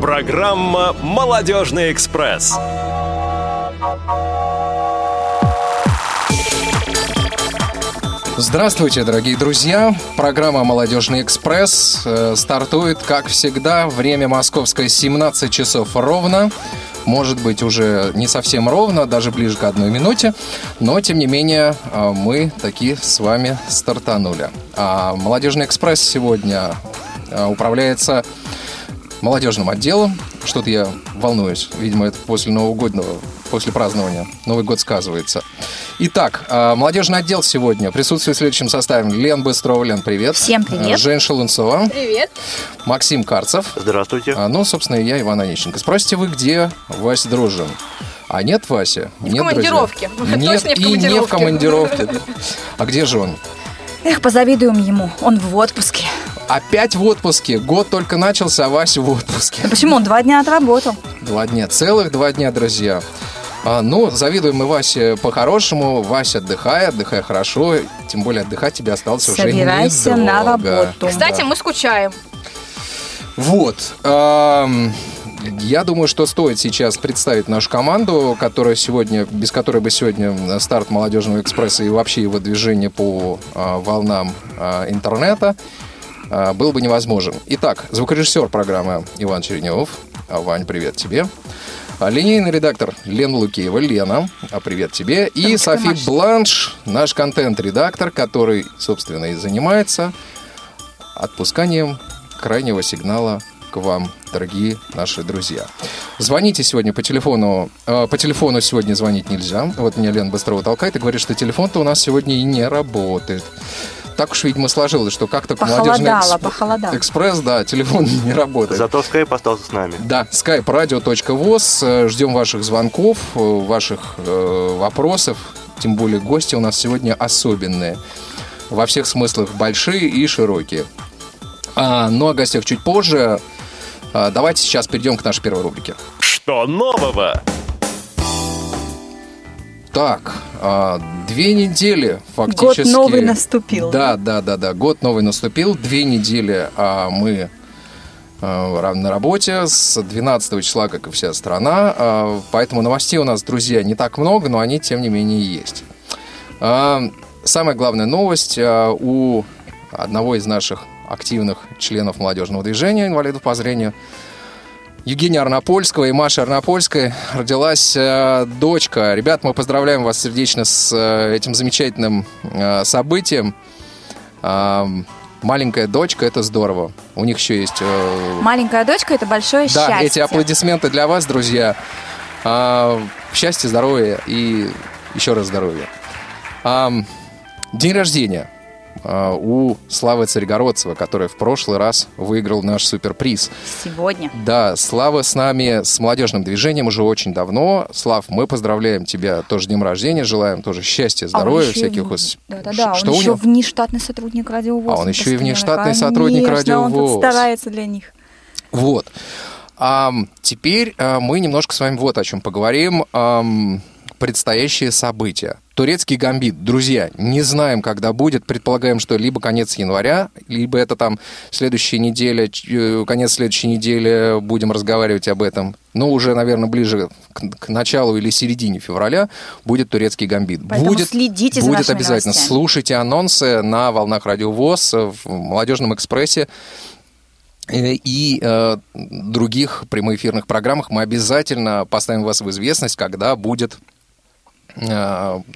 Программа «Молодежный экспресс». Здравствуйте, дорогие друзья! Программа «Молодежный экспресс» э, стартует, как всегда, время московское 17 часов ровно. Может быть, уже не совсем ровно, даже ближе к одной минуте, но, тем не менее, э, мы таки с вами стартанули. А «Молодежный экспресс» сегодня э, управляется молодежным отделом. Что-то я волнуюсь. Видимо, это после новогоднего, после празднования. Новый год сказывается. Итак, а, молодежный отдел сегодня присутствует в следующем составе. Лен Быстрова. Лен, привет. Всем привет. Жень Шелунцова. Привет. Максим Карцев. Здравствуйте. А, ну, собственно, и я, Иван Онищенко. Спросите вы, где Вася Дружин? А нет Вася? В нет, командировке. Друзья. Нет, точно не в и не в командировке. командировке. А где же он? Эх, позавидуем ему. Он в отпуске. Опять в отпуске. Год только начался, а Вася в отпуске. Да почему? Он два дня отработал. Два дня. Целых два дня, друзья. А, ну, завидуем мы Васе по-хорошему. Вася, отдыхай, отдыхай хорошо. Тем более отдыхать тебе осталось Собирайся уже на недолго. работу. Кстати, Да. мы скучаем. Вот. ам, я думаю, что стоит сейчас представить нашу команду, которая сегодня, без которой бы сегодня старт молодежного экспресса и вообще его движение по а, волнам а, интернета был бы невозможен. Итак, звукорежиссер программы Иван Черенев. А, Вань, привет тебе. А, Линейный редактор Лена Лукеева. Лена, а привет тебе. И Ручка Софи машет. Бланш, наш контент-редактор, который, собственно, и занимается отпусканием крайнего сигнала к вам, дорогие наши друзья. Звоните сегодня по телефону. э, по телефону сегодня звонить нельзя. Вот меня Лена Быстрова толкает и говорит, что телефон-то у нас сегодня и не работает. Так уж, видимо, сложилось, что как-то молодежный Похолодало, эксп- похолодало. экспресс, да, телефон не работает. Зато скайп остался с нами. Да, skype-radio.voz. Э, Ждем ваших звонков, э, ваших э, вопросов. Тем более гости у нас сегодня особенные. Во всех смыслах большие и широкие. А, ну, о гостях чуть позже. А, давайте сейчас перейдем к нашей первой рубрике. Что нового? Так, а, две недели фактически. Год новый наступил. Да, да, да, да. Год новый наступил. Две недели а, мы а, на работе с 12 числа, как и вся страна. Поэтому новостей у нас, друзья, не так много, но они, тем не менее, есть. Самая главная новость у одного из наших активных членов молодежного движения инвалидов по зрению Евгения Арнопольского и Маши Арнопольской родилась э, дочка. Ребят, мы поздравляем вас сердечно с э, этим замечательным э, событием. А, маленькая дочка, это здорово. У них еще есть... э, Маленькая дочка – это большое да, счастье. эти аплодисменты для вас, друзья. А, счастья, здоровья и еще раз здоровья. А, день рождения у Славы Царегородцева, который в прошлый раз выиграл наш суперприз. Сегодня. Да, Слава с нами, с молодежным движением уже очень давно. Слав, мы поздравляем тебя тоже днем рождения, желаем тоже счастья, А здоровья, и всяких... в- ус- Да-да-да, Что он у еще него? внештатный сотрудник Радио ВОЗ. А, он еще и внештатный сотрудник Конечно, Радио он тут старается для них. Вот. Ам, теперь а, мы немножко с вами вот о чем поговорим. Ам, предстоящие события. Турецкий гамбит. Друзья, не знаем, когда будет. Предполагаем, что либо конец января, либо это там следующая неделя, э, конец следующей недели будем разговаривать об этом. Но уже, наверное, ближе к, к началу или середине февраля будет турецкий гамбит. Поэтому будет следите за будет обязательно. новостями. Слушайте анонсы на волнах Радио ВОЗ, в Молодежном экспрессе э, и э, других прямоэфирных программах мы обязательно поставим вас в известность, когда будет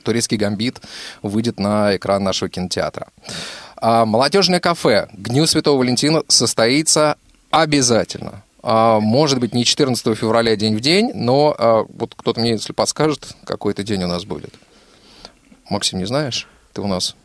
турецкий гамбит выйдет на экран нашего кинотеатра. А молодежное кафе к Дню Святого Валентина состоится обязательно. А, Может быть, не 14 февраля день в день, но а, вот кто-то мне, если подскажет, какой это день у нас будет. Максим, не знаешь? Ты у нас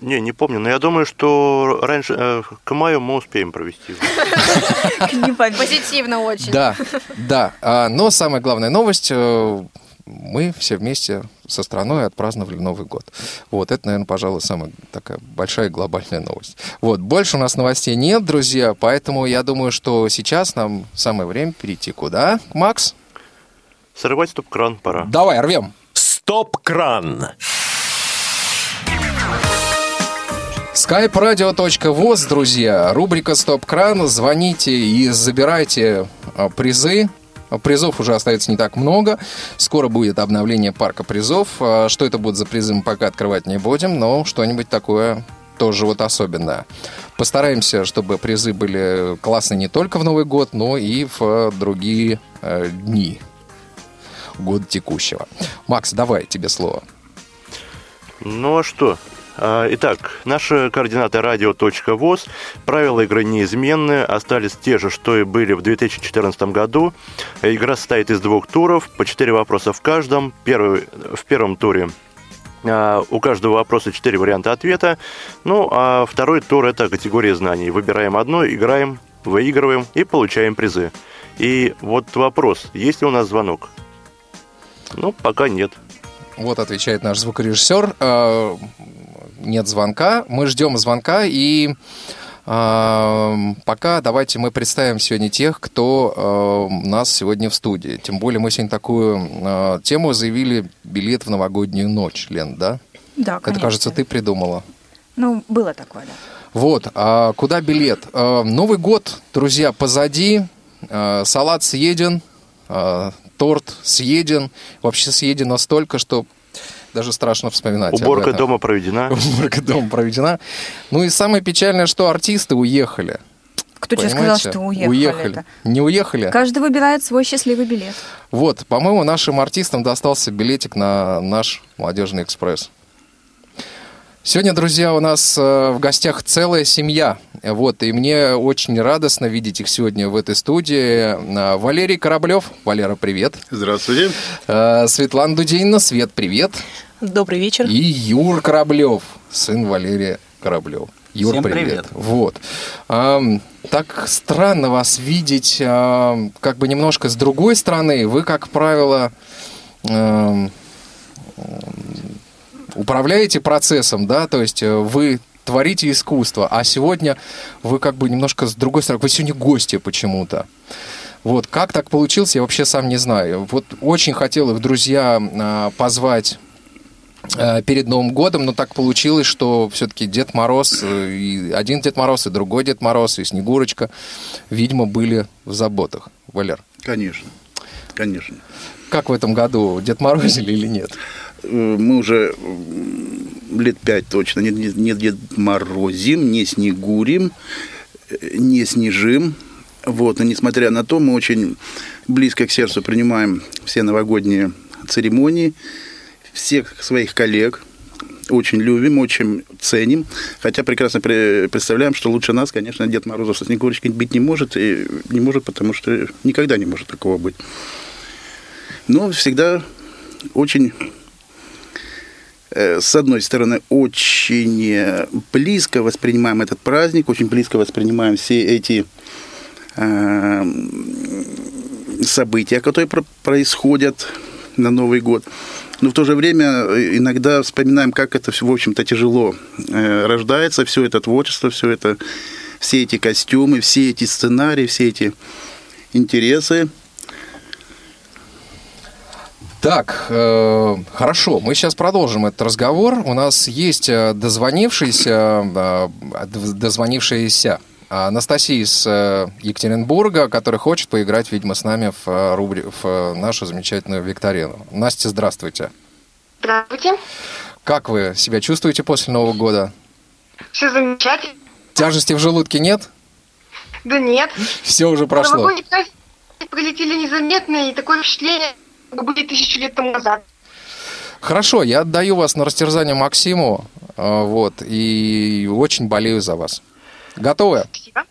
Не, не помню, но я думаю, что раньше, э, к маю мы успеем провести. Позитивно очень. Да, да. Но самая главная новость, э, мы все вместе со страной отпраздновали Новый год. Вот, это, наверное, пожалуй, самая такая большая глобальная новость. Вот, больше у нас новостей нет, друзья, поэтому я думаю, что сейчас нам самое время перейти куда? Макс? Срывать стоп-кран пора. Давай, рвем. Стоп-кран. skype-radio.voz, друзья, рубрика «Стоп-кран». Звоните и забирайте а, призы. Призов уже остается не так много. Скоро будет обновление парка призов. А, Что это будут за призы, мы пока открывать не будем, но что-нибудь такое тоже вот особенное. Постараемся, чтобы призы были классные не только в Новый год, но и в э, другие э, дни года текущего. Макс, давай тебе слово. Ну а что? А, Итак, наши координаты радио.воз, правила игры неизменны, остались те же, что и были в 2014 году. Игра состоит из двух туров, по четыре вопроса в каждом. Первый, в первом туре а, у каждого вопроса четыре варианта ответа. Ну, а второй тур – это категория знаний. Выбираем одно, играем, выигрываем и получаем призы. И вот вопрос, есть ли у нас звонок? Ну, пока нет. Вот отвечает наш звукорежиссер. Нет звонка. Мы ждем звонка и э, пока давайте мы представим сегодня тех, кто у нас сегодня в студии. Тем более мы сегодня такую э, тему заявили билет в новогоднюю ночь, Лен, да? Да, Это, конечно. кажется, ты придумала. Ну, было такое, да. Вот, а куда билет? Новый год, друзья, позади. Салат съеден, торт съеден. Вообще съеден настолько, что даже страшно вспоминать. Уборка дома проведена. Уборка дома проведена. Ну и самое печальное, что артисты уехали. Кто тебе сказал, что уехали? Уехали. Не уехали? Каждый выбирает свой счастливый билет. Вот, по-моему, нашим артистам достался билетик на наш молодежный экспресс. Сегодня, друзья, у нас э, в гостях целая семья. Вот, и мне очень радостно видеть их сегодня в этой студии. Э, Валерий Кораблев. Валера, привет. Здравствуйте. Э, Светлана Дудинина. Свет, привет. Добрый вечер. И Юр Кораблев, сын Валерия Кораблев. Юр, Всем привет. привет. Вот. Ам, так странно вас видеть ам, как бы немножко с другой стороны. Вы, как правило, ам, управляете процессом, да, то есть э, вы творите искусство, а сегодня вы как бы немножко с другой стороны, вы сегодня гости почему-то. Вот, как так получилось, я вообще сам не знаю. Вот очень хотел их, друзья, а, позвать э, перед Новым годом, но так получилось, что все-таки Дед Мороз, э, и один Дед Мороз, и другой Дед Мороз, и Снегурочка, видимо, были в заботах. Валер, Конечно. Конечно. как в этом году, Дед Морозили или нет? Э, Мы уже лет пять точно не, не, не Дед Морозим, не Снегурим, э, не Снежим. Вот, но несмотря на то, мы очень близко к сердцу принимаем все новогодние церемонии, всех своих коллег, очень любим, очень ценим, хотя прекрасно пре- представляем, что лучше нас, конечно, Дед Морозов со Снегурочкой быть не может, и не может, потому что никогда не может такого быть. Но всегда очень, с одной стороны, очень э, близко воспринимаем этот праздник, очень близко воспринимаем все эти э, события, которые про- происходят на Новый год. Но в то же время э, иногда вспоминаем, как это все, в общем-то, тяжело э, рождается, все это творчество, все это, все эти костюмы, все эти сценарии, все эти интересы. Так, э, хорошо, мы сейчас продолжим этот разговор. У нас есть э, дозвонившийся, э, дозвонившаяся Анастасия из э, Екатеринбурга, которая хочет поиграть, видимо, с нами в, э, рубри... в э, нашу замечательную викторину. Настя, здравствуйте. Здравствуйте. Как вы себя чувствуете после Нового года? Все замечательно. Тяжести в желудке нет? Да нет. Все уже прошло. Новогодние праздники пролетели незаметно, и такое впечатление, были тысячу лет тому назад. Хорошо, я отдаю вас на растерзание Максиму, э, вот, и очень болею за вас. Готовы? Спасибо.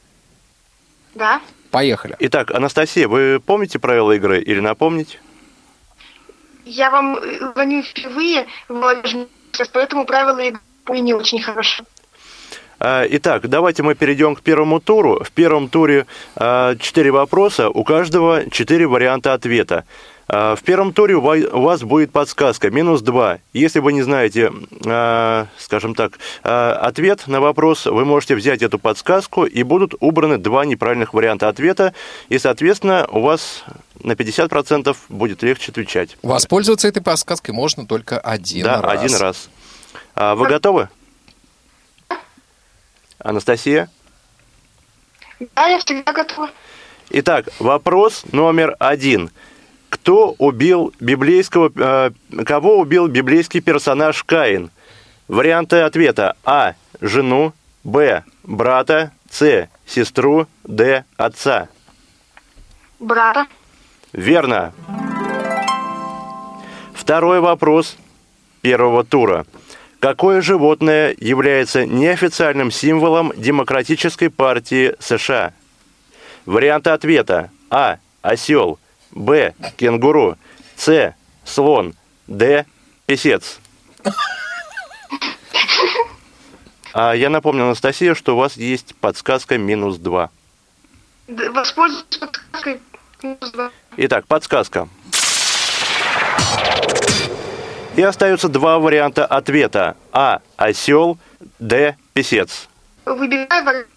Да. Поехали. Итак, Анастасия, вы помните правила игры или напомнить? Я вам э, звоню впервые класс, поэтому правила игры не очень хорошо. А, Итак, давайте мы перейдем к первому туру. В первом туре а, четыре вопроса, у каждого четыре варианта ответа. А, В первом туре у ва- у вас будет подсказка минус 2. Если вы не знаете, а, скажем так, а, ответ на вопрос, вы можете взять эту подсказку, и будут убраны два неправильных варианта ответа, и, соответственно, у вас на 50% будет легче отвечать. Воспользоваться этой подсказкой можно только один да, раз. один раз. Вы готовы? Анастасия? Да, я всегда готова. Итак, вопрос номер один. Кто убил библейского... э, кого убил библейский персонаж Каин? Варианты ответа. А. Жену. Б. Брата. С. Сестру. Д. Отца. Брата. Верно. Второй вопрос первого тура. Какое животное является неофициальным символом Демократической партии США? Варианты ответа. А. Осел. Б. Кенгуру. С. Слон. Д. Песец. А я напомню, Анастасия, что у вас есть подсказка минус 2. Д- Воспользуюсь подсказкой. Минус два. Итак, подсказка. И остаются два варианта ответа. А. Осел. Д. Песец. Выбирай вариант.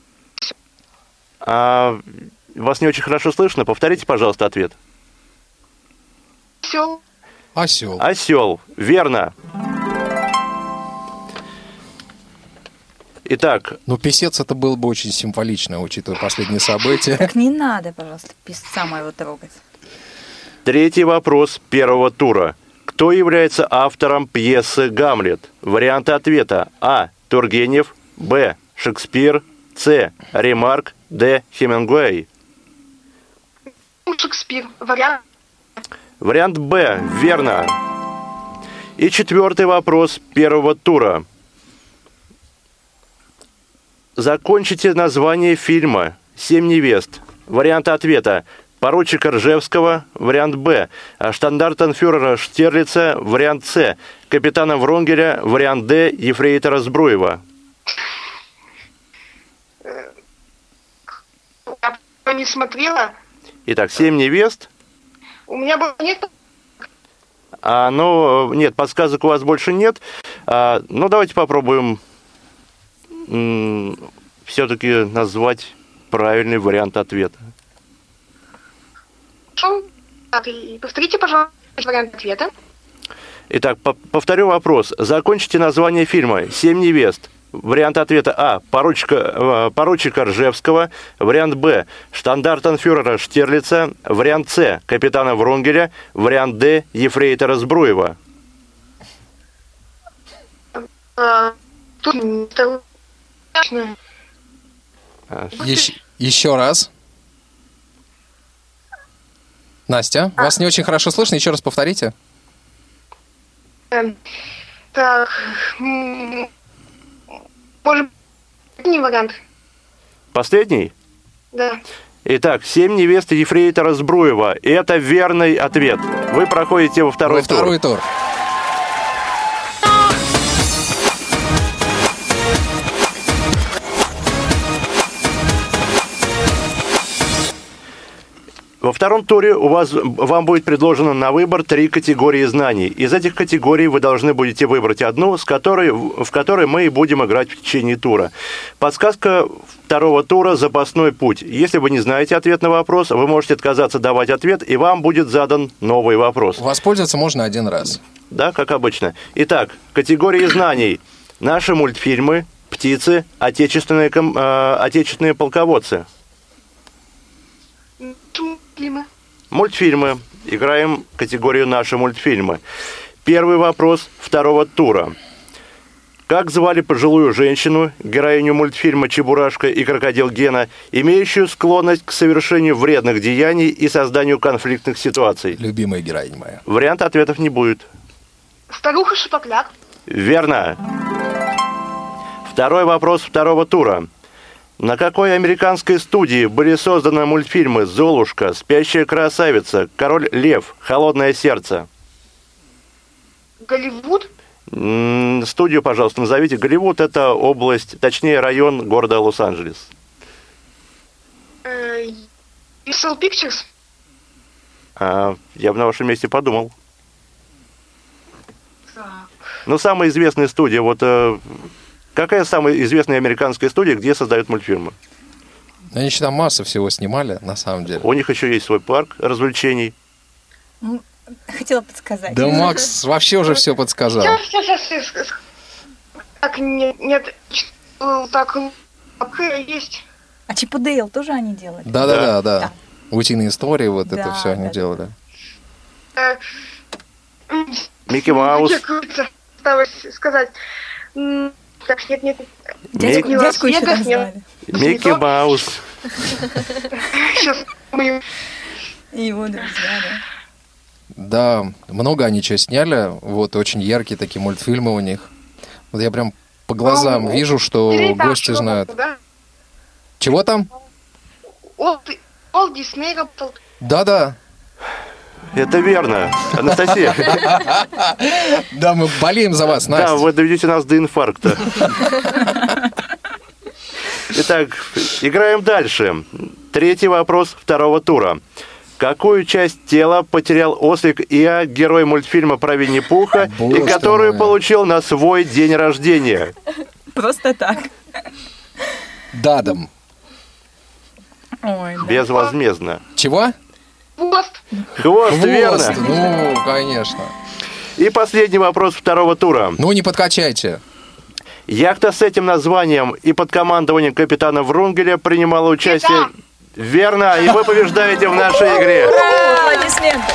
А, вас не очень хорошо слышно. Повторите, пожалуйста, ответ. Осел. Осел. Верно. Итак, Ну, писец это было бы очень символично, учитывая последние события. Так не надо, пожалуйста, писца моего трогать. третий вопрос первого тура. Кто является автором пьесы «Гамлет»? Варианты ответа. А. Тургенев. Б. Шекспир. С. Ремарк. Д. Хемингуэй. Шекспир. Вариант. Вариант Б. Верно. И четвертый вопрос первого тура. Закончите название фильма «Семь невест». Варианты ответа. Поручика Ржевского, вариант Б. Штандартенфюрера Штирлица, вариант С. Капитана Вронгеля, вариант Д. Ефрейтора Збруева. Я не смотрела. Итак, «Семь невест». У меня было нет А, ну, нет, подсказок у вас больше нет. А, ну, давайте попробуем все-таки назвать правильный вариант ответа. Так, и повторите, пожалуйста, вариант ответа. Итак, по- повторю вопрос. Закончите название фильма «Семь невест». Вариант ответа А. Поручика, э, поручика Ржевского. Вариант Б. Штандартенфюрера Штирлица. Вариант С. Капитана Врунгеля. Вариант Д. Ефрейтора Збруева. А, страшно. Еще, еще раз. Настя, вас не очень хорошо слышно, еще раз повторите. Эм, Так, может, не вариант. Последний? Да. Итак, «Семь невест Ефрейтора Збруева». Это верный ответ. Вы проходите во второй Во второй тур. Во втором туре у вас, вам будет предложено на выбор три категории знаний. Из этих категорий вы должны будете выбрать одну, с которой, в которой мы и будем играть в течение тура. Подсказка второго тура – запасной путь. Если вы не знаете ответ на вопрос, вы можете отказаться давать ответ, и вам будет задан новый вопрос. Воспользоваться можно один раз. Да, как обычно. Итак, категории знаний. Наши мультфильмы, птицы, отечественные, э, отечественные полководцы. Мультфильмы. Мультфильмы. Играем категорию «Наши мультфильмы». Первый вопрос второго тура. Как звали пожилую женщину, героиню мультфильма «Чебурашка и крокодил Гена», имеющую склонность к совершению вредных деяний и созданию конфликтных ситуаций? Любимая героиня моя. Вариант ответов не будет. Старуха Шапокляк. Верно. Второй вопрос второго тура. На какой американской студии были созданы мультфильмы «Золушка», «Спящая красавица», «Король лев», «Холодное сердце»? Голливуд. М, Студию, пожалуйста, назовите. Голливуд – это область, точнее, район города Лос-Анджелес. э, Universal Pictures. А, я бы на вашем месте подумал. Так. Ну, самая известная студия, вот э, какая самая известная американская студия, где создают мультфильмы? Они еще там масса всего снимали, на самом деле. У них еще есть свой парк развлечений. Ну, Хотела подсказать. Да Макс вообще уже все подсказал. Сейчас, сейчас. Так, нет, нет, так, так, есть. А Чип и Дейл тоже они делали? Да-да-да, да. Утиные истории, вот это Да, все они да, делали. Э, Микки Маус. Осталось сказать. Так, нет, нет. Дядьку, Не дядьку еще так не- звали. Микки. Маус. Сейчас мы... И его друзья, да. Да, много они что сняли, вот, очень яркие такие мультфильмы у них. Вот я прям по глазам Ну, вижу, что гости знают. Да? Чего там? Олд, Олд Дисней работал. Да-да. Это верно. Анастасия. Да, мы болеем за вас, Да, Настя. вы доведете нас до инфаркта. Итак, играем дальше. Третий вопрос второго тура. Какую часть тела потерял ослик Иа, герой мультфильма про Винни-Пуха, и которую получил на свой день рождения? Просто так. Дадом. Ой, да. Безвозмездно. Чего? Хвост. Хвост, верно. Ну, конечно. И последний вопрос второго тура. Ну, не подкачайте. Яхта с этим названием и под командованием капитана Врунгеля принимала участие... Верно, и вы побеждаете в нашей игре. Ура, Аплодисменты.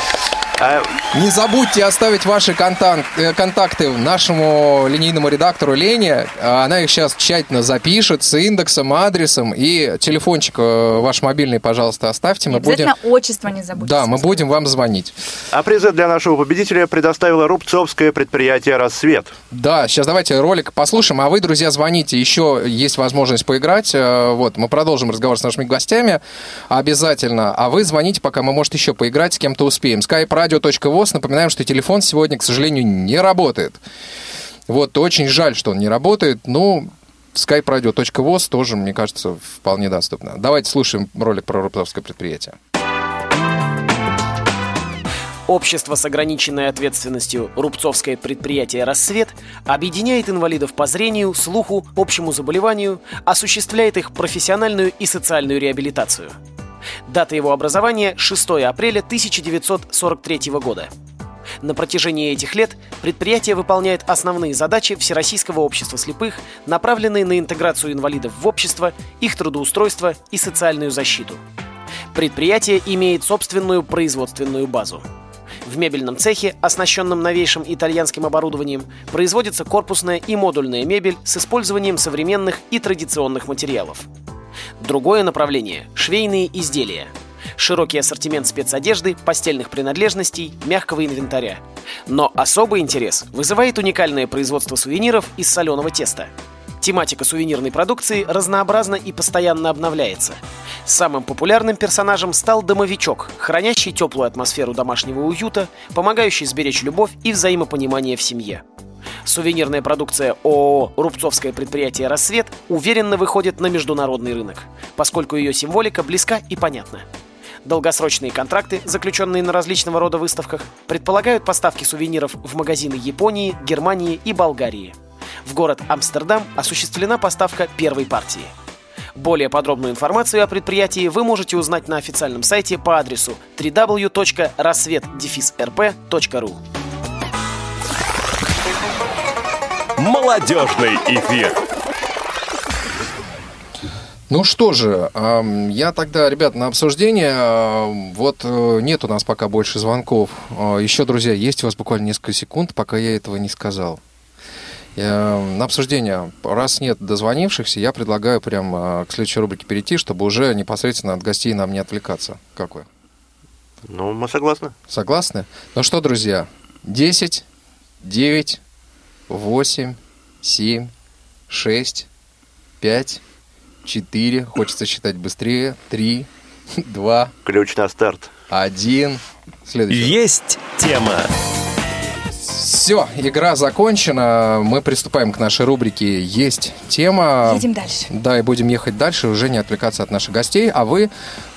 А, Не забудьте оставить ваши контакт- э, контакты нашему линейному редактору Лене. А Она их сейчас тщательно запишет с индексом, адресом. И телефончик э, ваш мобильный, пожалуйста, оставьте. Мы будем... Обязательно отчество не забудьте. Да, мы будем вам звонить. а призы для нашего победителя предоставило Рубцовское предприятие «Рассвет». Да, сейчас давайте ролик послушаем, а вы, друзья, звоните, еще есть возможность поиграть. Э, Вот, мы продолжим разговор с нашими гостями обязательно, а вы звоните, пока мы, может, еще поиграть, с кем-то успеем. skype-radio.voz, напоминаем, что телефон сегодня, к сожалению, не работает. Вот, очень жаль, что он не работает, ну, skype-radio.voz тоже, мне кажется, вполне доступно. Давайте слушаем ролик про рубцовское предприятие. Общество с ограниченной ответственностью «Рубцовское предприятие «Рассвет» объединяет инвалидов по зрению, слуху, общему заболеванию, осуществляет их профессиональную и социальную реабилитацию. Дата его образования – 6 апреля 1943 года. На протяжении этих лет предприятие выполняет основные задачи Всероссийского общества слепых, направленные на интеграцию инвалидов в общество, их трудоустройство и социальную защиту. Предприятие имеет собственную производственную базу. В мебельном цехе, оснащенном новейшим итальянским оборудованием, производится корпусная и модульная мебель с использованием современных и традиционных материалов. Другое направление – швейные изделия. Широкий ассортимент спецодежды, постельных принадлежностей, мягкого инвентаря. Но особый интерес вызывает уникальное производство сувениров из соленого теста. Тематика сувенирной продукции разнообразна и постоянно обновляется. Самым популярным персонажем стал домовичок, хранящий теплую атмосферу домашнего уюта, помогающий сберечь любовь и взаимопонимание в семье. Сувенирная продукция ООО «Рубцовское предприятие «Рассвет» уверенно выходит на международный рынок, поскольку ее символика близка и понятна. Долгосрочные контракты, заключенные на различного рода выставках, предполагают поставки сувениров в магазины Японии, Германии и Болгарии. В город Амстердам осуществлена поставка первой партии. Более подробную информацию о предприятии вы можете узнать на официальном сайте по адресу www.рассвет-рп.ру. Молодежный эфир. Ну что же, я тогда, ребят, на обсуждение. Вот э, нет у нас пока больше звонков. А, Еще, друзья, есть у вас буквально несколько секунд, пока я этого не сказал. На обсуждение, раз нет дозвонившихся, я предлагаю прям а, к следующей рубрике перейти, чтобы уже непосредственно от гостей нам не отвлекаться. Как вы? Ну, мы согласны. Согласны? Ну что, друзья, 10, 9, 8, 7, 6, 5, 4, хочется считать быстрее, 3, 2, Ключ на старт. 1. Следующий. Есть тема. Все, игра закончена. Мы приступаем к нашей рубрике «Есть тема». Едем дальше. Да, и будем ехать дальше, уже не отвлекаться от наших гостей. А вы,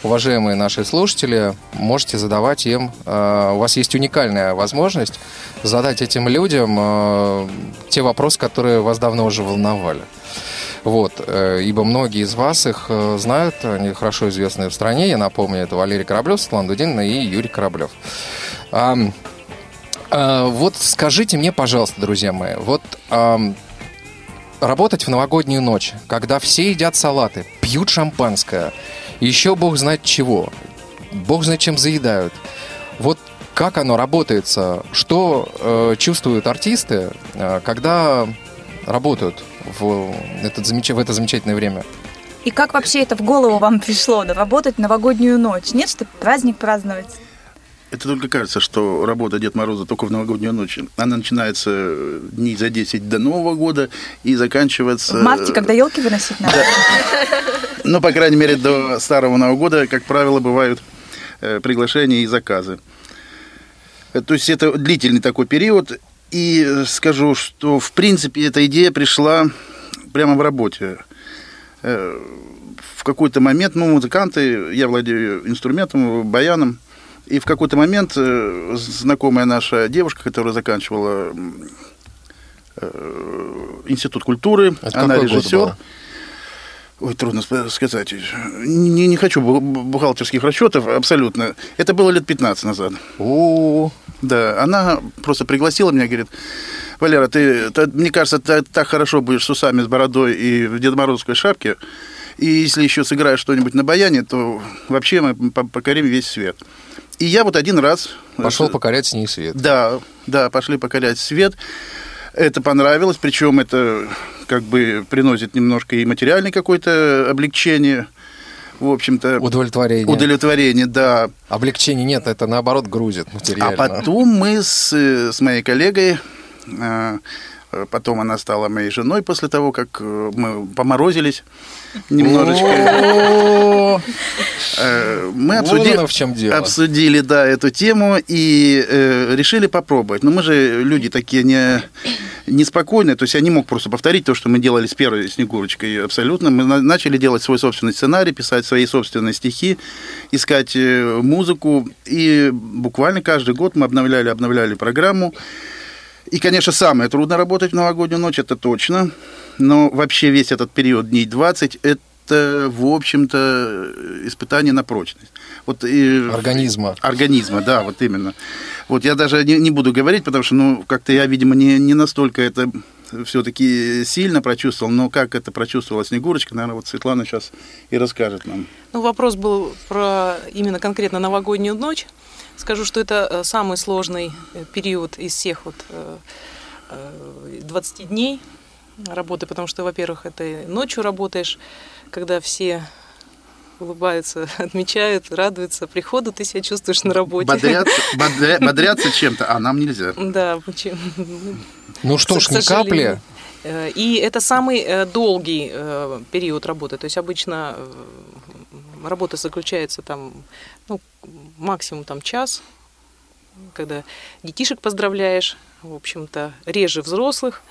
уважаемые наши слушатели, можете задавать им... э, у вас есть уникальная возможность задать этим людям э, те вопросы, которые вас давно уже волновали. Вот, э, ибо многие из вас их э, знают, они хорошо известны в стране. Я напомню, это Валерий Кораблев, Светлана Дудинина и Юрий Кораблев. Э, вот скажите мне, пожалуйста, друзья мои, вот работать в новогоднюю ночь, когда все едят салаты, пьют шампанское, еще бог знает чего. бог знает чем заедают. Вот как оно работается? Что э, чувствуют артисты, э, когда работают в, этот в это замечательное время? И как вообще это в голову вам пришло, да, работать новогоднюю ночь? Нет, что праздник праздновать? Это только кажется, что работа Дед Мороза только в новогоднюю ночь. Она начинается дней за 10 до Нового года и заканчивается... В марте, когда елки выносить надо? Ну, по крайней мере, до Старого Нового года, как правило, бывают э, приглашения и заказы. Э, То есть это длительный такой период. И скажу, что, в принципе, эта идея пришла прямо в работе. Э, В какой-то момент, ну, музыканты, я владею инструментом, баяном, и в какой-то момент э, знакомая наша девушка, которая заканчивала э, институт культуры, Это она режиссер. Ой, трудно сказать. Не, не хочу бу- бухгалтерских расчетов абсолютно. Это было лет 15 назад. О, Да, она просто пригласила меня, говорит, Валера, ты, ты- мне кажется, ты так хорошо будешь с усами, с бородой и в Дед Морозовской шапке, и если еще сыграешь что-нибудь на баяне, то вообще мы по- покорим весь свет. И я вот один раз... пошел Это- покорять с ней свет. Да, да, пошли покорять свет. Это понравилось, причем это как бы приносит немножко и материальное какое-то облегчение, в общем-то. Удовлетворение. Удовлетворение, да. Облегчения нет, это наоборот грузит А материально. потом мы с, э, с моей коллегой, э, потом она стала моей женой после того, как э, мы поморозились немножечко. Э, Мы обсудили, в чем дело. обсудили, да, эту тему и э, решили попробовать. Но мы же люди такие не, неспокойные, то есть я не мог просто повторить то, что мы делали с первой Снегурочкой абсолютно. Мы на- начали делать свой собственный сценарий, писать свои собственные стихи, искать э, музыку. И буквально каждый год мы обновляли, обновляли программу. И, конечно, самое трудно работать в новогоднюю ночь, это точно. Но вообще весь этот период дней 20 это, в общем-то, испытание на прочность. Вот, и- Организма. Организма, да, вот именно. Вот я даже не, не буду говорить, потому что, ну, как-то я, видимо, не, не настолько это все-таки сильно прочувствовал, но как это прочувствовала Снегурочка, наверное, вот Светлана сейчас и расскажет нам. Ну, вопрос был про именно конкретно новогоднюю ночь. Скажу, что это э, самый сложный э, период из всех вот э, э, 20 дней работы, потому что, во-первых, это ночью работаешь, когда все улыбаются, отмечают, радуются приходу, ты себя чувствуешь на работе. Бодрятся, бодря- бодрятся чем-то, а нам нельзя. Да, почему? Ну что ж, ни капли. И это самый долгий период работы. То есть обычно работа заключается там ну, максимум там час, когда детишек поздравляешь, в общем-то, реже взрослых.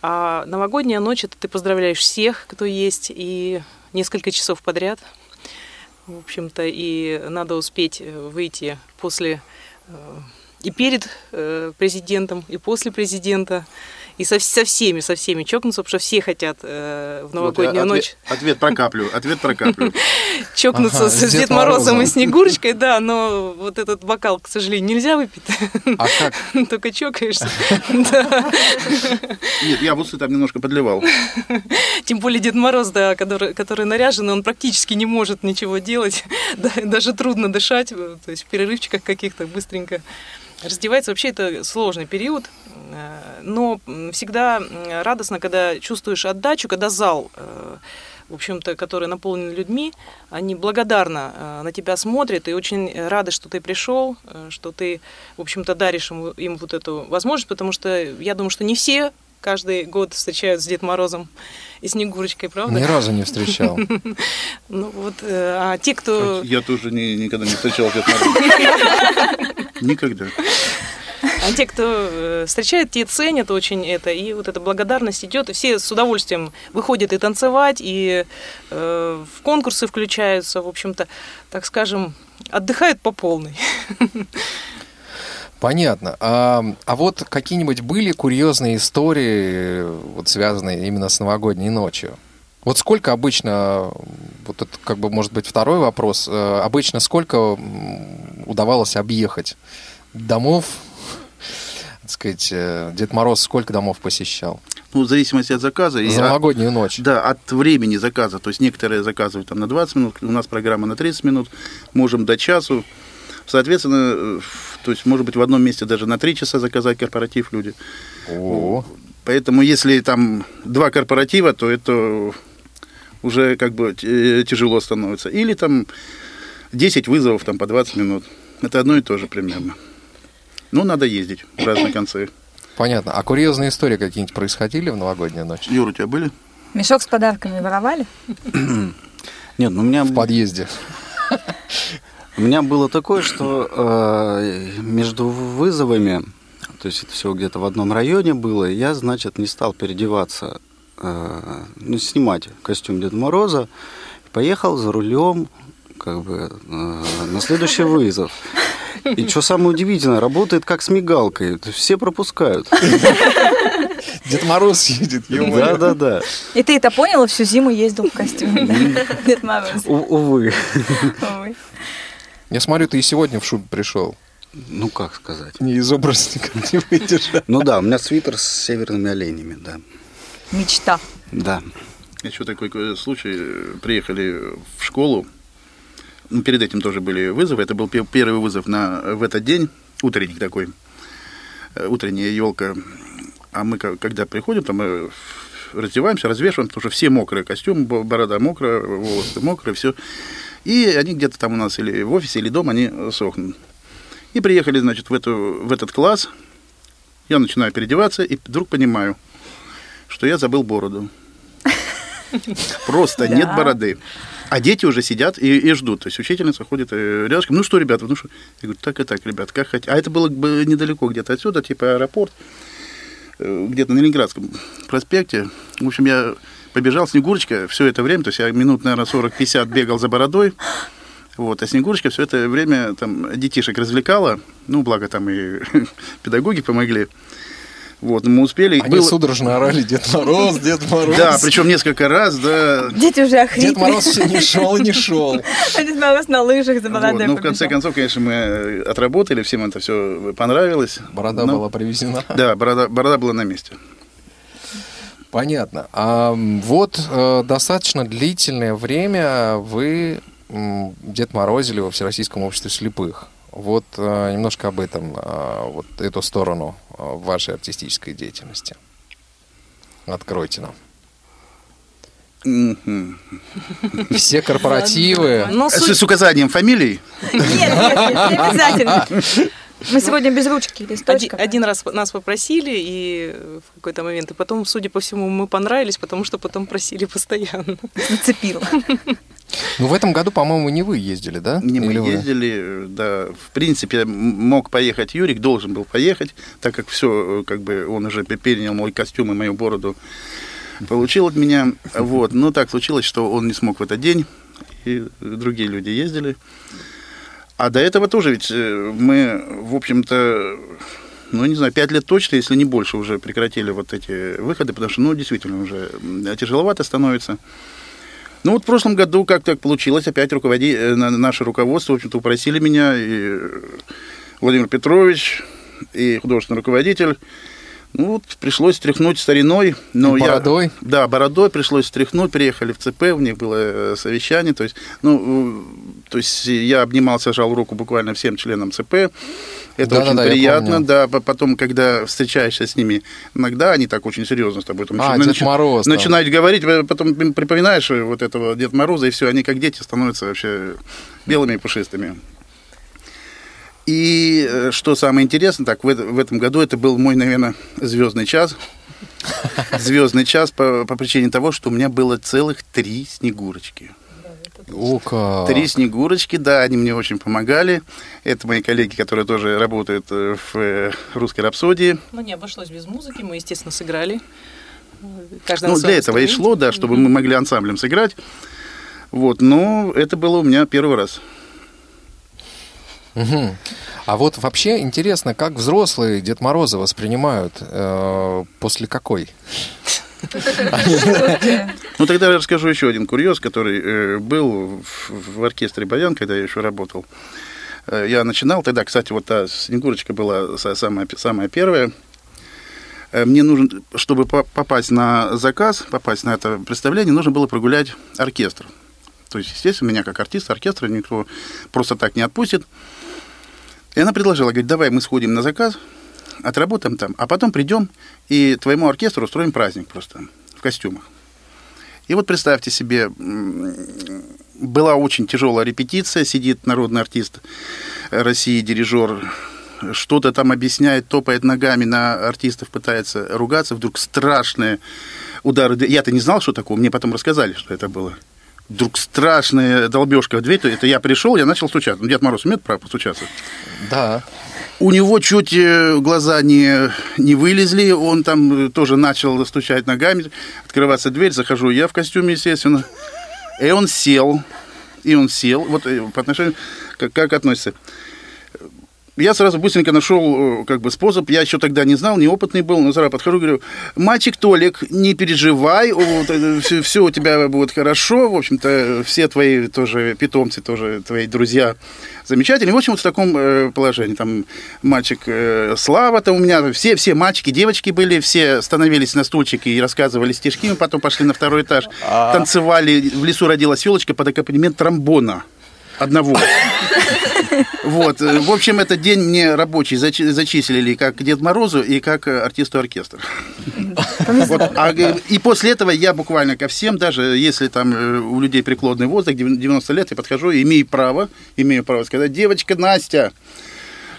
А новогодняя ночь это ты поздравляешь всех, кто есть, и несколько часов подряд. В общем-то, и надо успеть э, выйти после э, и перед э, президентом, и после президента, и со, со всеми, со всеми чокнуться, потому что все хотят э, в новогоднюю Вот, э, ночь ответ, ответ про каплю, ответ про каплю. чокнуться Ага, с, Дед Дед Морозом и. Снегурочкой, да, но вот этот бокал, к сожалению, нельзя выпить, А как? только чокаешься. Да. Нет, я вот там немножко подливал. Тем более Дед Мороз, да, который, который наряжен, он практически не может ничего делать, Да, даже трудно дышать, то есть в перерывчиках каких-то быстренько раздевается. Вообще это сложный период, но м, всегда радостно, когда чувствуешь отдачу, когда зал, э, в общем-то, который наполнен людьми, они благодарно э, на тебя смотрят и очень рады, что ты пришел, э, что ты, в общем-то, даришь им, им вот эту возможность, потому что я думаю, что не все каждый год встречают с Дед Морозом и Снегурочкой, правда? Ни разу не встречал. Ну вот, э, а те, кто... Я тоже ни- никогда не встречал Дед Мороза. Никогда. А те, кто э, встречает, те ценят очень это, и вот эта благодарность идет, все с удовольствием выходят и танцевать, и э, в конкурсы включаются, в общем-то, так скажем, отдыхают по полной. Понятно. А, а вот какие-нибудь были курьезные истории, вот связанные именно с новогодней ночью? Вот сколько обычно, вот это как бы может быть второй вопрос, э, обычно сколько удавалось объехать домов, так сказать, э, Дед Мороз сколько домов посещал? ну, в зависимости от заказа. За от- новогоднюю ночь. Да, от времени заказа. То есть некоторые заказывают там на 20 минут, у нас программа на 30 минут, можем до часу. Соответственно, э, то есть, может быть, в одном месте даже на 3 часа заказать корпоратив люди. О, Поэтому, если там два корпоратива, то это уже как бы э, тяжело становится. Или там 10 вызовов там по 20 минут. Это одно и то же примерно. Ну, надо ездить в разные концы. понятно. А курьезные истории какие-нибудь происходили в новогоднюю ночь? Юра, у тебя были? Мешок с подарками воровали? Нет, ну у меня, В подъезде. у меня было такое, что э, между вызовами, то есть это все где-то в одном районе было, я, значит, не стал переодеваться, э, ну, снимать костюм Деда Мороза, поехал за рулем как бы э, на следующий вызов. И что самое удивительное, работает как с мигалкой, все пропускают. Дед Мороз едет, Да, да, да. И ты это понял, и всю зиму ездил в костюме? Дед Мороз. Увы. Я смотрю, ты и сегодня в шубе пришел. Ну, как сказать. Не из образника не выйдешь. Ну да, у меня свитер с северными оленями, да. Мечта. Да. Еще такой э, случай. Приехали в школу. Перед этим тоже были вызовы. Это был пе- первый вызов на, в этот день. Утренник такой. Э, Утренняя елка. А мы, ко- когда приходим, там мы раздеваемся, развешиваем, потому что все мокрые. Костюм, бо- борода мокрая, волосы мокрые, все. И они где-то там у нас или в офисе, или дома, они э, сохнут. И приехали, значит, в, эту, в этот класс. Я начинаю переодеваться и вдруг понимаю, что я забыл бороду. Просто нет бороды. А дети уже сидят и, и ждут. То есть учительница ходит э, рядышком. Ну что, ребята, ну что? Я говорю, так и так, ребят, как хотите. А это было бы недалеко где-то отсюда, типа аэропорт, э, где-то на Ленинградском проспекте. В общем, я побежал, Снегурочка все это время, то есть я минут, наверное, 40-50 бегал за бородой. Вот, а Снегурочка все это время там детишек развлекала. Ну, благо там и педагоги помогли. Вот, мы успели. Они Было- судорожно орали Дед Мороз, Дед Мороз. Да, причем несколько раз, да. Дети уже охрипли. Дед Мороз все не шел и не шел. А Дед Мороз на лыжах за Вот, бородой Ну, в конце концов, конечно, мы э, отработали, всем это все понравилось. Борода Ну, была привезена. Да, борода, борода была на месте. Понятно. А вот э, достаточно длительное время вы Дед Морозили во Всероссийском обществе слепых. Вот э, немножко об этом, э, вот эту сторону э, вашей артистической деятельности. Откройте нам. Все корпоративы. Ну, С, указанием фамилий? Нет, нет, нет, не обязательно. Мы сегодня без ручки и Один, листочка. один раз нас попросили, и в какой-то момент, и потом, судя по всему, мы понравились, потому что потом просили постоянно. Зацепила. Ну, в этом году, по-моему, не вы ездили, да? Не мы Или вы? ездили, э, да. В принципе, мог поехать Юрик, должен был поехать, так как все, как бы, он уже перенял мой костюм и мою бороду, получил от меня. Вот. Но так случилось, что он не смог в этот день, и другие люди ездили. А до этого тоже ведь э, мы, в общем-то, ну, не знаю, пять лет точно, если не больше, уже прекратили вот эти выходы, потому что, ну, действительно, уже тяжеловато становится. Ну, вот в прошлом году как так получилось, опять руководи... э, на- наше руководство, в общем-то, упросили меня, и Владимир Петрович, и художественный руководитель. Ну, вот пришлось стряхнуть стариной. Но И я- бородой? Да, бородой пришлось стряхнуть, приехали в ЦП, у них было э, совещание, то есть, ну, э, то есть я обнимался, жал руку буквально всем членам ЦП, это Да-да-да, очень я приятно, да, по- потом, когда встречаешься с ними, иногда они так очень серьезно с тобой там А, начи- Дед Мороз там. начинают говорить, потом припоминаешь вот этого Дед Мороза, и все, они как дети становятся вообще белыми и пушистыми. И э, что самое интересное, так, в, в этом году это был мой, наверное, звездный час. Звездный час по, по причине того, что у меня было целых три снегурочки. О, как. Три снегурочки, да, они мне очень помогали. Это мои коллеги, которые тоже работают э, в э, русской рапсодии. Ну, не обошлось без музыки, мы, естественно, сыграли. Каждый Ну, для этого и шло, да, чтобы мы могли ансамблем сыграть. Вот, но это было у меня первый раз. Мгм. А вот вообще интересно, как взрослые Дед Мороза воспринимают э, после какой? Ну, тогда я расскажу еще один курьез, который э, был в, оркестре «Баян», когда я еще работал. Э, я начинал тогда, кстати, вот та Снегурочка была са- самая, самая первая. Мне нужно, чтобы по- попасть на заказ, попасть на это представление, нужно было прогулять оркестр. То есть, естественно, меня как артиста оркестра никто просто так не отпустит. И она предложила, говорит, давай мы сходим на заказ, отработаем там, а потом придем и твоему оркестру устроим праздник просто в костюмах. И вот представьте себе, была очень тяжелая репетиция, сидит народный артист России, дирижер, что-то там объясняет, топает ногами на артистов, пытается ругаться, вдруг страшные удары. Я-то не знал, что такое, мне потом рассказали, что это было. Вдруг страшная долбежка в дверь, это я пришел, я начал стучаться. Ну, Дед Мороз умеет право постучаться? Да. У него чуть э, глаза не, не вылезли, он там э, тоже начал стучать ногами, открываться дверь, захожу я в костюме, естественно. И он сел, и он сел, вот э, по отношению, как, как относится. Я сразу быстренько нашел э, как бы способ, я еще тогда не знал, неопытный был, но сразу подхожу, говорю, мальчик Толик, не переживай, все, все у тебя будет хорошо, в общем-то, все твои тоже питомцы, тоже твои друзья замечательные. В общем, вот в таком э, положении. Там мальчик э, Слава-то у меня, все, все мальчики, девочки были, все становились на стульчики и рассказывали стишки, мы потом пошли на второй этаж, танцевали, в лесу родилась елочка под аккомпанемент тромбона одного. Вот. В общем, этот день мне рабочий зачи- зачислили как Дед Морозу и как э, артисту оркестра. Вот. А, э, и после этого я буквально ко всем, даже если там э, у людей преклонный возраст, 90 лет, я подхожу, имею право, имею право сказать, девочка Настя,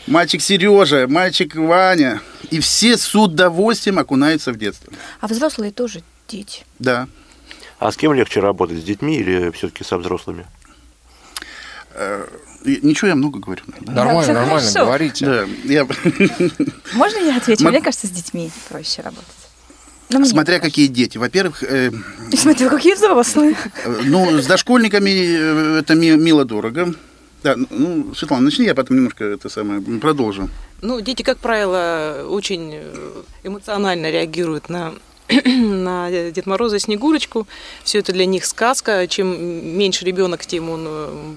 мальчик Сережа, мальчик Ваня. И все с удовольствием окунаются в детство. А взрослые тоже дети. Да. А с кем легче работать, с детьми или все-таки со взрослыми? И Ничего, я много говорю. наверное. Нормально, всё нормально, хорошо. говорите. Да, я... Можно я отвечу? Ма- Мне кажется, с детьми проще работать. Ну, мне Смотря какие дети. Во-первых, э, кажется. Смотрю, какие взрослые. э, ну, с дошкольниками э, это ми- мило дорого. Да, ну, Светлана, начни, я потом немножко это самое продолжу. Ну, дети, как правило, очень э, эмоционально реагируют на на Дед Мороза и Снегурочку. Все это для них сказка. Чем меньше ребенок, тем он э,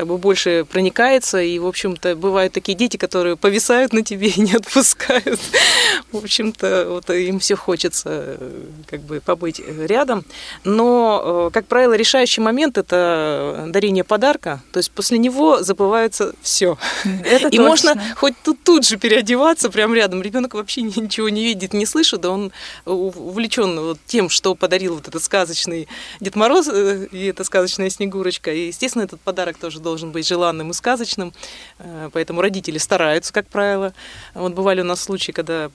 как бы больше проникается. И, в общем-то, бывают такие дети, которые повисают на тебе и не отпускают. В общем-то, вот им все хочется э, как бы побыть рядом. Но, э, как правило, решающий момент – это дарение подарка. То есть после него забывается все. Это И точно. можно хоть тут, тут же переодеваться прямо рядом. Ребенок вообще ни- ничего не видит, не слышит, да он увлечен вот тем, что подарил вот этот сказочный Дед Мороз э, и эта сказочная Снегурочка. И, естественно, этот подарок тоже должен быть желанным и сказочным. Э, Поэтому родители стараются, как правило. Вот бывали у нас случаи, когда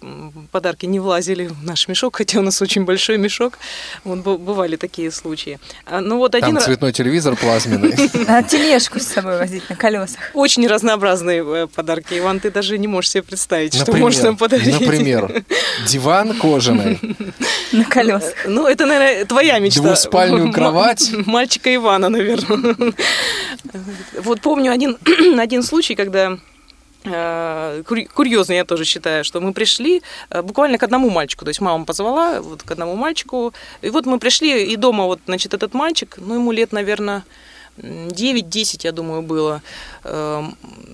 подарки не влазили в наш мешок, хотя у нас очень большой мешок. Вот бывали такие случаи. А, Ну вот один Там раз... цветной телевизор плазменный. Надо тележку с собой возить на колесах. Очень разнообразные э, подарки, Иван, ты даже не можешь себе представить, что можно нам подарить. например, диван кожаный, На колесах. Ну, это, наверное, твоя мечта. Двуспальную кровать. Мальчика Ивана, наверное. Вот помню один, один случай, когда э, курьезно я тоже считаю, что мы пришли э, буквально к одному мальчику, то есть мама позвала вот к одному мальчику, и вот мы пришли, и дома вот, значит, этот мальчик, ну, ему лет, наверное, 9-10, я думаю, было. Э,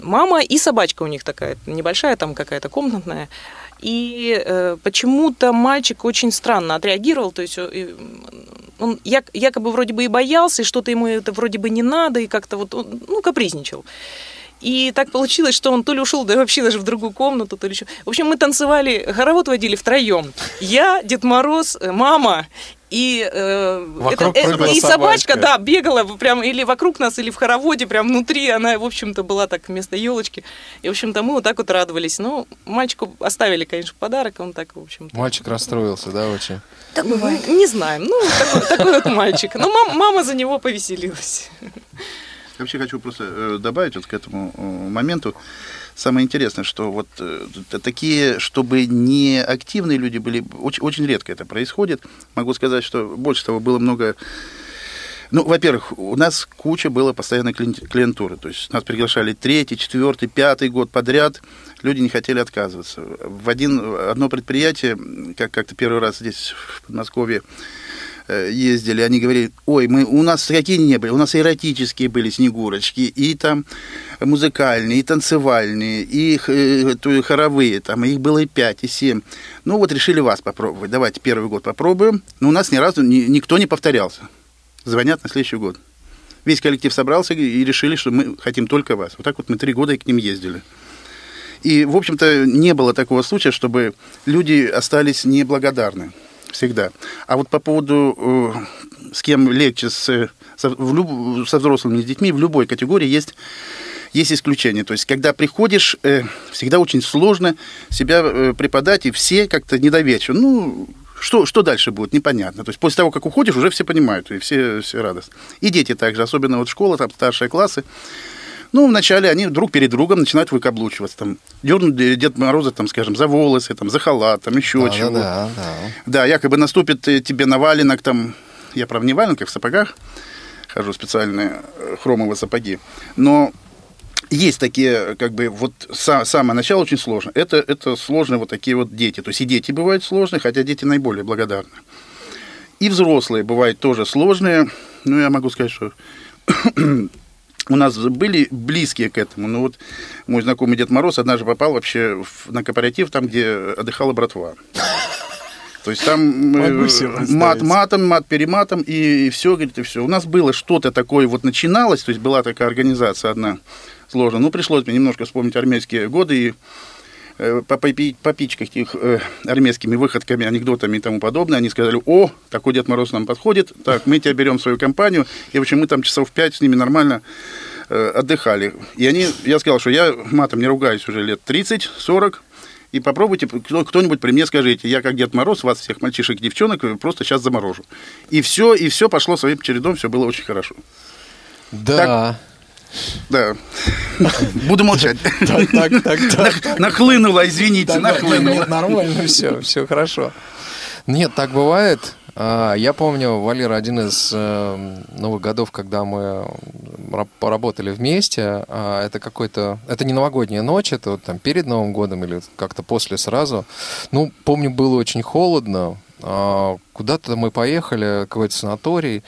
Мама и собачка у них такая, небольшая, там какая-то комнатная. И э, почему-то мальчик очень странно отреагировал, то есть э, он як- якобы вроде бы и боялся, и что-то ему это вроде бы не надо, и как-то вот, он, ну, капризничал. И так получилось, что он то ли ушел, да вообще даже в другую комнату, то ли еще. В общем, мы танцевали, хоровод водили втроем. Я, Дед Мороз, э, мама и, э, Вокруг это- э, прыгала и собачка, собачка. да, бегала прям или вокруг нас, или в хороводе, прям внутри. Она, в общем-то, была так вместо елочки. И, в общем-то, мы вот так вот радовались. Ну, мальчику оставили, конечно, подарок, он так, в общем-то. Мальчик расстроился, да, очень? Так бывает. Не знаем. Ну, такой, такой вот мальчик. Но мам- мама за него повеселилась. Вообще хочу просто э, добавить вот к этому э, моменту. Самое интересное, что вот э, такие, чтобы не активные люди были, очень, очень редко это происходит. Могу сказать, что больше того было много... Ну, во-первых, у нас куча было постоянной клиен- клиентуры. То есть нас приглашали третий, четвертый, пятый год подряд. Люди не хотели отказываться. В один, одно предприятие, как- как-то первый раз здесь, в Подмосковье, ездили, они говорили, ой, мы, у нас какие не были, у нас эротические были снегурочки, и там музыкальные, и танцевальные, и э, то- хоровые, там их было и 5, и 7. Ну вот решили вас попробовать, давайте первый год попробуем. Но у нас ни разу ни- никто не повторялся. Звонят на следующий год. Весь коллектив собрался и решили, что мы хотим только вас. Вот так вот мы три года и к ним ездили. И, в общем-то, не было такого случая, чтобы люди остались неблагодарны всегда. А вот по поводу, э, с кем легче, с, со, в люб- со взрослыми, с детьми, в любой категории есть, есть исключения. То есть, когда приходишь, э, всегда очень сложно себя э, преподать, и все как-то недоверчивы. Ну, что, что дальше будет, непонятно. То есть, после того, как уходишь, уже все понимают, и все, все радостны. И дети также, особенно вот школа, там старшие классы, ну, вначале они друг перед другом начинают выкаблучиваться. Там, дернуть Дед Мороза, там, скажем, за волосы, там, за халат, там, еще Да, чего. да, да, да. Да, якобы наступит э, тебе на валенок, там, я, правда, не валенках, в сапогах, хожу специальные э, хромовые сапоги, но есть такие, как бы, вот са- самое начало очень сложно. Это, это сложные вот такие вот дети. То есть и дети бывают сложные, хотя дети наиболее благодарны. И взрослые бывают тоже сложные. Ну, я могу сказать, что у нас были близкие к этому. Ну, вот мой знакомый Дед Мороз однажды попал вообще в- на кооператив, там, где отдыхала братва. То есть там э, мат матом, мат перематом, и, все, говорит, и все. У нас было что-то такое, вот начиналось, то есть была такая организация одна сложная. Ну, пришлось мне немножко вспомнить армейские годы и э, по- попи- попичкать их э, армейскими выходками, анекдотами и тому подобное. Они сказали, о, такой Дед Мороз нам подходит, так, мы тебя берем в свою компанию. И, в общем, мы там часов пять с ними нормально э, отдыхали. И они, я сказал, что я матом не ругаюсь уже лет 30-40, и попробуйте, кто- кто-нибудь при мне скажите, я как Дед Мороз, вас всех мальчишек и девчонок э, просто сейчас заморожу. И все, и все пошло своим чередом, все было очень хорошо. Да. Да. Буду молчать. Так, так, так, так. Нах- Нахлынуло, извините, нахлынуло. нет, нормально все, все хорошо. Нет, так бывает. А, Я помню, Валера, один из э, новых годов, когда мы ра- поработали вместе, а, это какой-то... Это не новогодняя ночь, это вот там перед Новым годом или как-то после сразу. Ну, помню, было очень холодно. А, Куда-то мы поехали, какой-то санаторий.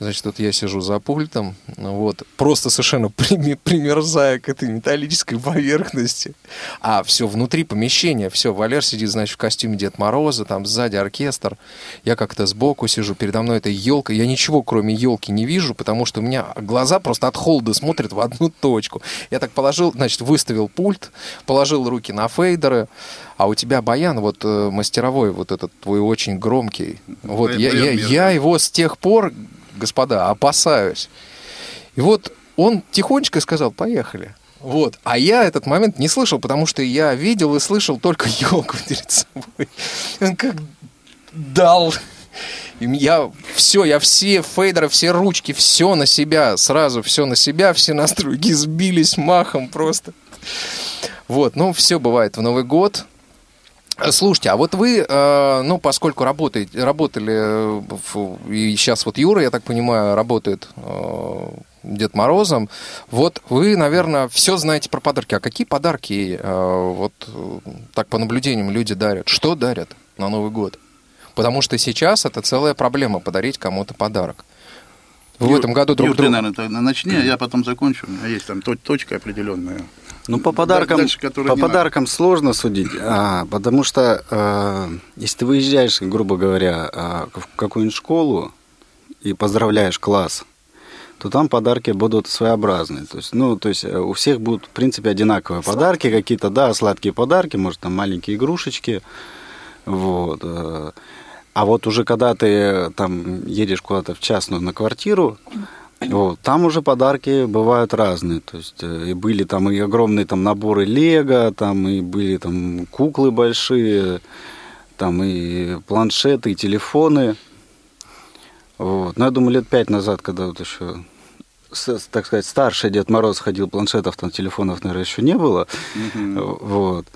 Значит, вот я сижу за пультом, вот, просто совершенно примерзая к этой металлической поверхности. А все внутри помещения, все, Валер сидит, значит, в костюме Дед Мороза, там сзади оркестр. Я как-то сбоку сижу, передо мной эта елка. Я ничего, кроме елки, не вижу, потому что у меня глаза просто от холода смотрят в одну точку. Я так положил, значит, выставил пульт, положил руки на фейдеры, а у тебя баян, вот э, мастеровой, вот этот твой очень громкий. Вот, я, я, я его с тех пор, господа, опасаюсь. И вот он тихонечко сказал, поехали. Вот. А я этот момент не слышал, потому что я видел и слышал только елку перед собой. Он как дал. И я все, я все фейдеры, все ручки, все на себя, сразу все на себя, все настройки сбились махом просто. Вот, ну, все бывает в Новый год. Э, Слушайте, а вот вы, э, ну, поскольку работаете, работали, э, в- и сейчас вот Юра, я так понимаю, работает Дед Морозом, вот вы, наверное, все знаете про подарки. А какие подарки, вот так по наблюдениям, люди дарят? Что дарят на Новый год? Потому что сейчас это целая проблема подарить кому-то подарок. Вы в Юр, этом году друг Юр, ты, другу... наверное, начни, а я потом закончу. У меня есть там то- точка определенная. Ну, по подаркам, Дальше, по подаркам сложно судить, а, потому что э, если ты выезжаешь, грубо говоря, а, в какую-нибудь школу и поздравляешь класс, то там подарки будут своеобразные. То есть, ну, то есть э, у всех будут, в принципе, одинаковые подарки какие-то, да, сладкие подарки, может, там маленькие игрушечки. Вот. А вот уже когда ты там едешь куда-то в частную на квартиру, вот, там уже подарки бывают разные. То есть э, и были там и огромные там наборы Лего, там и были там куклы большие, там и планшеты, и телефоны. Вот. Но я думаю, лет пять назад, когда вот еще так сказать, старший Дед Мороз ходил, планшетов, там телефонов, наверное, еще не было. Вот.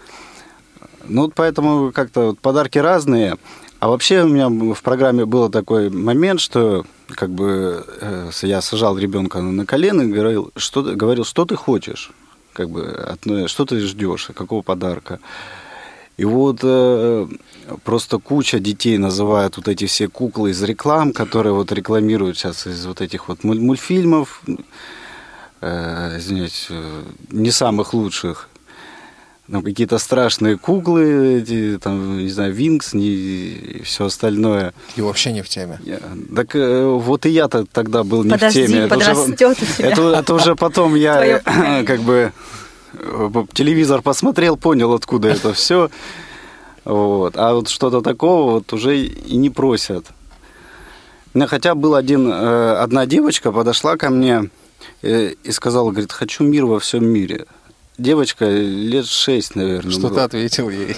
Ну, поэтому как-то вот подарки разные. А вообще у меня в программе был такой момент, что как бы э, я сажал ребенка на колено и говорил, что, говорил, что ты хочешь, как бы, от- что ты ждешь, какого подарка. И вот э, просто куча детей называют вот эти все куклы из реклам, которые вот рекламируют сейчас из вот этих вот муль- мультфильмов, э, извиняюсь, э, не самых лучших. Там какие-то страшные куклы, эти, там, не знаю, Винкс и все остальное. И вообще не в теме. Я- Так э, вот и я-то тогда был не Подожди, в теме. Это уже- подрастет у тебя. это, это уже потом я поколение. как бы э, телевизор посмотрел, понял, откуда это все. Вот. А вот что-то такого вот уже и не просят. Меня хотя был один, э, одна девочка подошла ко мне э, и сказала, говорит, хочу мир во всем мире. Девочка лет шесть, наверное. Что ты ответил ей?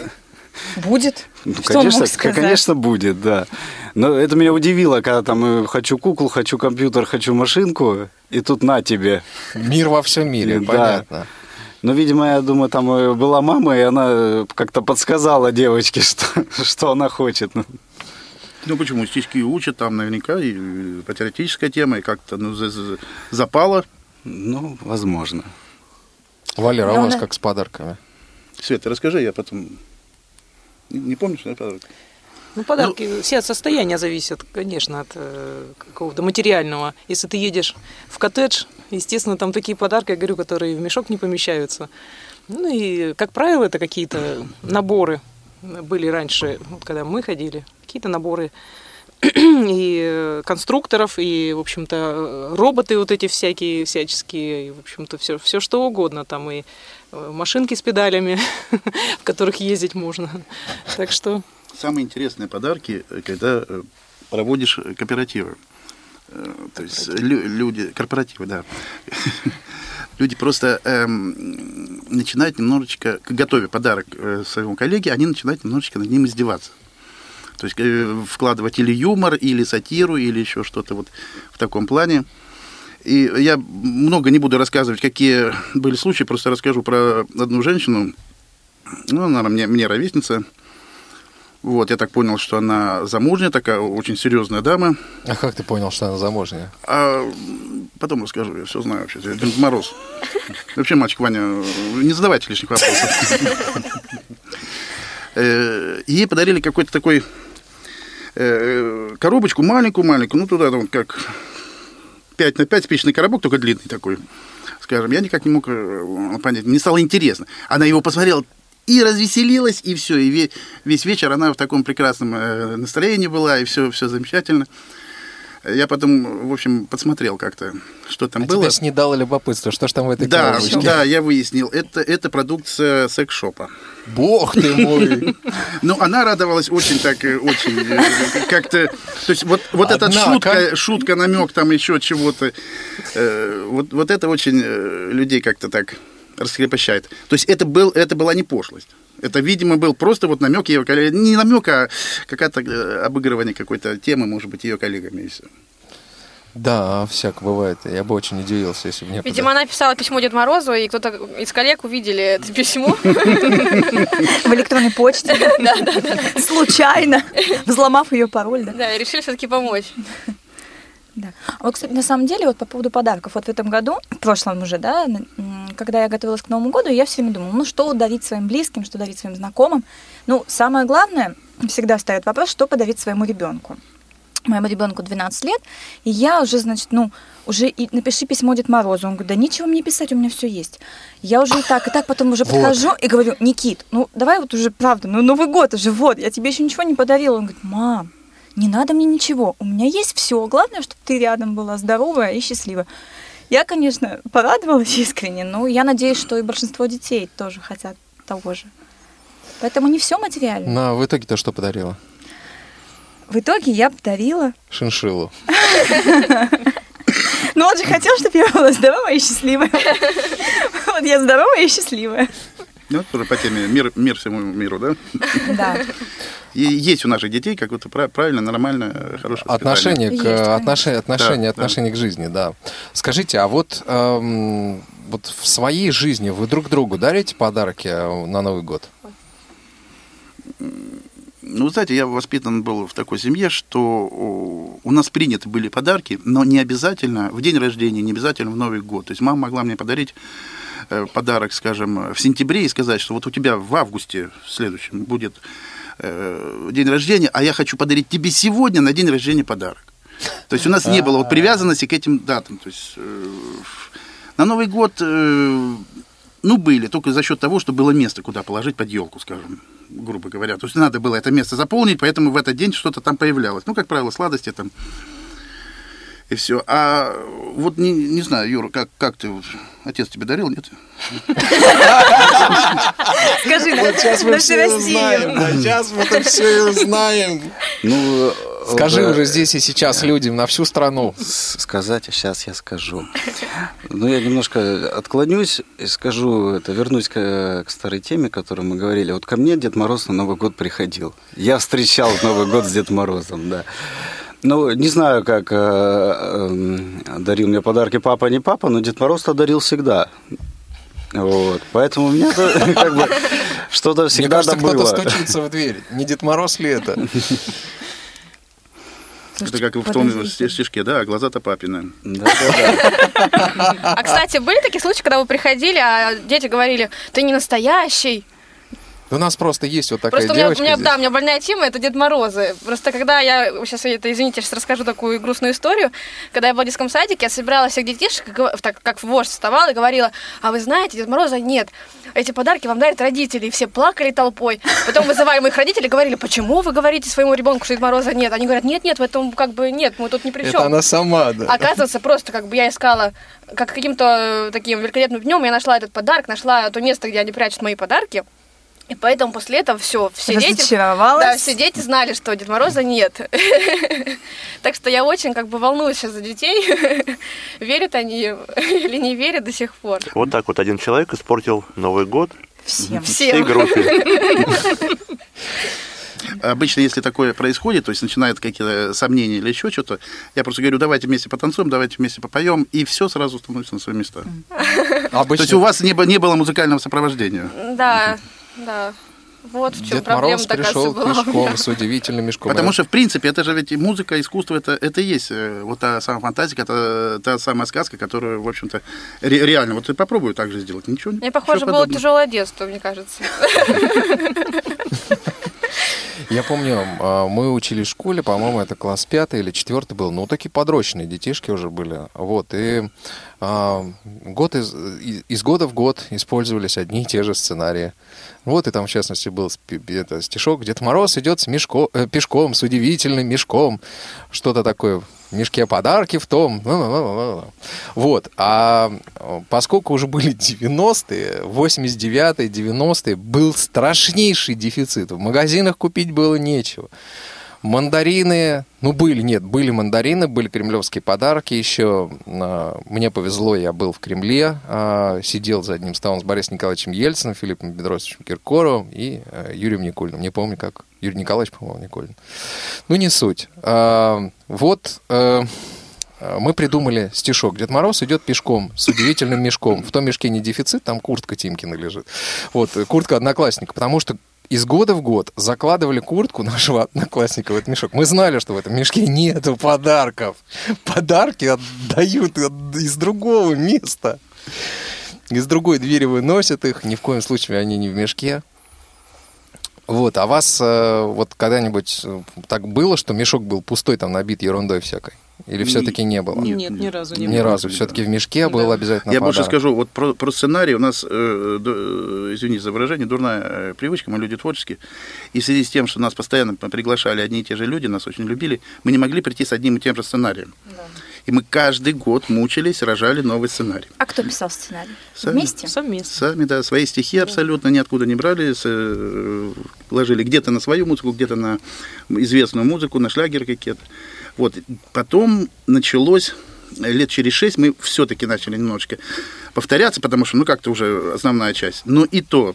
Будет? Ну, Что он конечно, мог сказать? конечно, будет, да. Но это меня удивило, когда там э, хочу куклу, хочу компьютер, хочу машинку, и тут на тебе. Мир во всем мире, Да. понятно. Ну, видимо, я думаю, там э, была мама, и она э, как-то подсказала девочке, что, что она хочет. Ну, Ну почему? Стишки учат там наверняка, и патриотическая тема, и как-то ну, за- за- запала. Ну, возможно. Валера, а у Да, вас как с подарками? Света, расскажи, я потом... Не, не помнишь, да, подарок? Ну, подарки все от состояния зависят, конечно, от э, какого-то материального. Если ты едешь в коттедж, естественно, там такие подарки, я говорю, которые в мешок не помещаются. Ну и, как правило, это какие-то наборы были раньше, вот когда мы ходили, какие-то наборы и э, конструкторов, и, в общем-то, э, роботы вот эти всякие, всяческие, и, в общем-то, все, все что угодно, там и э, машинки с педалями, в которых ездить можно. Так что Самые интересные подарки, когда проводишь кооперативы. То есть лю- люди, корпоративы, да. Люди просто эм, начинают немножечко, готовя подарок своему коллеге, они начинают немножечко над ним издеваться. То есть э, вкладывать или юмор, или сатиру, или еще что-то вот в таком плане. И я много не буду рассказывать, какие были случаи, просто расскажу про одну женщину. Ну, она мне, мне ровесница. Вот, я так понял, что она замужняя, такая очень серьезная дама. А как ты понял, что она замужняя? А потом расскажу, я все знаю вообще. Я Дед Мороз. Вообще, мальчик Ваня, не задавайте лишних вопросов. Э, Ей подарили какой-то такой коробочку маленькую-маленькую, ну туда там как 5 на 5 спичный коробок, только длинный такой, скажем. Я никак не мог э, понять, мне стало интересно. Она его посмотрела и развеселилась, и все. И ве- весь вечер она в таком прекрасном э, настроении была, и все, все замечательно. Я потом, в общем, подсмотрел как-то, что там А было. тебя снедало любопытство, что ж там в этой Да, коробочке? да, я выяснил. Это, это продукция секс-шопа. Бог ты мой! Ну, она радовалась очень так, э, очень э, как-то... То есть вот, вот эта шутка, шутка, намек там еще чего-то, э, вот, вот это очень людей как-то так раскрепощает. То есть это, был, это была не пошлость. Это, видимо, был просто вот намек ее коллег. Не намек, а какая-то э, обыгрывание какой-то темы, может быть, ее коллегами и все. Да, всяко бывает. Я бы очень удивился, если бы мне Видимо, она писала письмо Деду Морозу, и кто-то из коллег увидели это письмо. В электронной почте. Случайно. Взломав ее пароль, да? Да, и решили все-таки помочь. Да. А Вот, кстати, на самом деле, вот по поводу подарков, вот в этом году, в прошлом уже, да, когда я готовилась к Новому году, я все время думала, ну, что дарить своим близким, что дарить своим знакомым. Ну, самое главное, всегда встает вопрос, что подарить своему ребенку. Моему ребенку 12 лет, и я уже, значит, ну, уже и напиши письмо Дед Морозу. Он говорит, да нечего мне писать, у меня все есть. Я уже и так, и так потом уже Вот. подхожу и говорю, Никит, ну давай вот уже правда, ну Новый год уже, вот, я тебе еще ничего не подарила. Он говорит, мам, не надо мне ничего, у меня есть все, главное, чтобы ты рядом была здоровая и счастливая. Я, конечно, порадовалась искренне, но я надеюсь, что и большинство детей тоже хотят того же. Поэтому не все материально. На, в итоге-то что подарила? В итоге я подарила. Шиншиллу. Ну, он же хотел, чтобы я была здоровая и счастливая. Вот я здоровая и счастливая. Ну, тоже по теме мир, мир всему миру, да? Да. И есть у наших детей какое-то пра- правильное, нормальное, хорошее Отношение к Есть, отношение, отношение, Да, отношение к жизни, да. Скажите, а вот эм, вот в своей жизни вы друг другу дарите подарки э, на Новый год? Ну, знаете, я воспитан был в такой семье, что у нас приняты были подарки, но не обязательно в день рождения, не обязательно в Новый год. То есть мама могла мне подарить э, подарок, скажем, в сентябре и сказать, что вот у тебя в августе в следующем будет э, день рождения, а я хочу подарить тебе сегодня на день рождения подарок. То есть у нас не было вот привязанности к этим датам. То есть э, на Новый год, э, ну, были, только за счет того, что было место, куда положить под елку, скажем, грубо говоря. То есть надо было это место заполнить, поэтому в этот день что-то там появлялось. Ну, как правило, сладости там и все. А вот не, не знаю, Юра, как, как ты, отец тебе дарил, нет? Скажи, Вот сейчас мы все узнаем. Да, Сейчас мы это все узнаем. Ну, Скажи уже здесь и сейчас людям на всю страну. сказать, а сейчас я скажу. Ну, я немножко отклонюсь и скажу, это вернусь к, к старой теме, о которой мы говорили. Вот ко мне Дед Мороз на Новый год приходил. Я встречал Новый год с Дед Морозом, да. Ну, не знаю, как э, эм, дарил мне подарки папа, не папа, но Дед Мороз-то дарил всегда. Вот. Поэтому у меня как бы что-то Мне всегда кажется, да кто-то было. стучится в дверь. Не Дед Мороз ли это? Это как в том стишке, да, а глаза-то папины. Да, да, да. А, кстати, были такие случаи, когда вы приходили, а дети говорили, ты не настоящий. У нас просто есть вот такая Просто у меня, у девочка меня, здесь. да, у меня больная тема, это Дед Морозы. Просто когда я, сейчас, это, извините, сейчас расскажу такую грустную историю. Когда я была в детском садике, я собирала всех детишек, так как вождь вставала и говорила, а вы знаете, Дед Мороза нет. Эти подарки вам дарят родители. И все плакали толпой. Потом вызывали моих родителей говорили, почему вы говорите своему ребенку, что Дед Мороза нет? Они говорят, нет, нет, в этом как бы нет, мы тут ни при чем. Это она сама, да. Оказывается, просто как бы я искала, как каким-то э, таким великолепным днем, я нашла этот подарок, нашла то место, где они прячут мои подарки. И поэтому после этого все, все дети, да, все дети знали, что Дед Мороза нет. Так что я очень как бы волнуюсь сейчас за детей, верят они или не верят до сих пор. Вот так вот один человек испортил Новый год Всем. всей группе. Обычно, если такое происходит, то есть начинают какие-то сомнения или еще что-то, я просто говорю, давайте вместе потанцуем, давайте вместе попоем, и все сразу становится на свои места. То Обычно есть у вас не, было- не было музыкального сопровождения. Да, да. Вот в чем Дед проблема Мороз пришел была. пешком с удивительным мешком. Потому что, в принципе, это же ведь и музыка, искусство, это, это и есть э, вот та самая фантазия, это та самая сказка, которую, в общем-то, ре- реально, вот и попробую так же сделать. Ничего, Мне, похоже, было подобного. тяжелое детство, мне кажется. Я помню, а, мы учились в школе, по-моему, это класс пятый или четвертый был, ну, такие подрощенные детишки уже были. Вот, и год из, из года в год использовались одни и те же сценарии. Вот, и там, в частности, был это, стишок «Дед Мороз идет с мешко, э, пешком, с удивительным мешком». Что-то такое. В мешке подарки в том. Вот. А поскольку уже были 90-е, 89-е, 90-е, был страшнейший дефицит. В магазинах купить было нечего. Мандарины, ну были, нет, были мандарины, были кремлевские подарки еще. А, Мне повезло, я был в Кремле, а, сидел за одним столом с Борисом Николаевичем Ельциным, Филиппом Бедросовичем Киркоровым и э, Юрием Никулиным. Не помню, как. Юрий Николаевич, по-моему, Никулин. Ну, не суть. А, Вот э, мы придумали стишок. Дед Мороз идет пешком с удивительным мешком. В том мешке не дефицит, там куртка Тимкина лежит. Вот, куртка одноклассника. Потому что из года в год закладывали куртку нашего одноклассника в этот мешок. Мы знали, что в этом мешке нету подарков. Подарки отдают от- из другого места. Из другой двери выносят их. Ни в коем случае они не в мешке. Вот, а вас э, вот когда-нибудь э, так было, что мешок был пустой, там набит ерундой всякой? Или все-таки не было? Нет, Нет, ни разу не Ни было. разу. Все-таки в мешке был Да. обязательно Я больше подарок. скажу, вот про, про сценарий у нас, э, ду- извините за выражение, дурная э, привычка, мы люди творческие. И в связи с тем, что нас постоянно приглашали одни и те же люди, нас очень любили, мы не могли прийти с одним и тем же сценарием. И мы каждый год мучились, рожали новый сценарий. А кто писал сценарий? Сами. Вместе? Совместно. Сами, да, свои стихи абсолютно ниоткуда не брали, с, э, ложили где-то на свою музыку, где-то на известную музыку, на шлягеры какие-то. Вот. Потом началось, лет через шесть мы все-таки начали немножечко повторяться, потому что, ну, как-то уже основная часть. Но и то,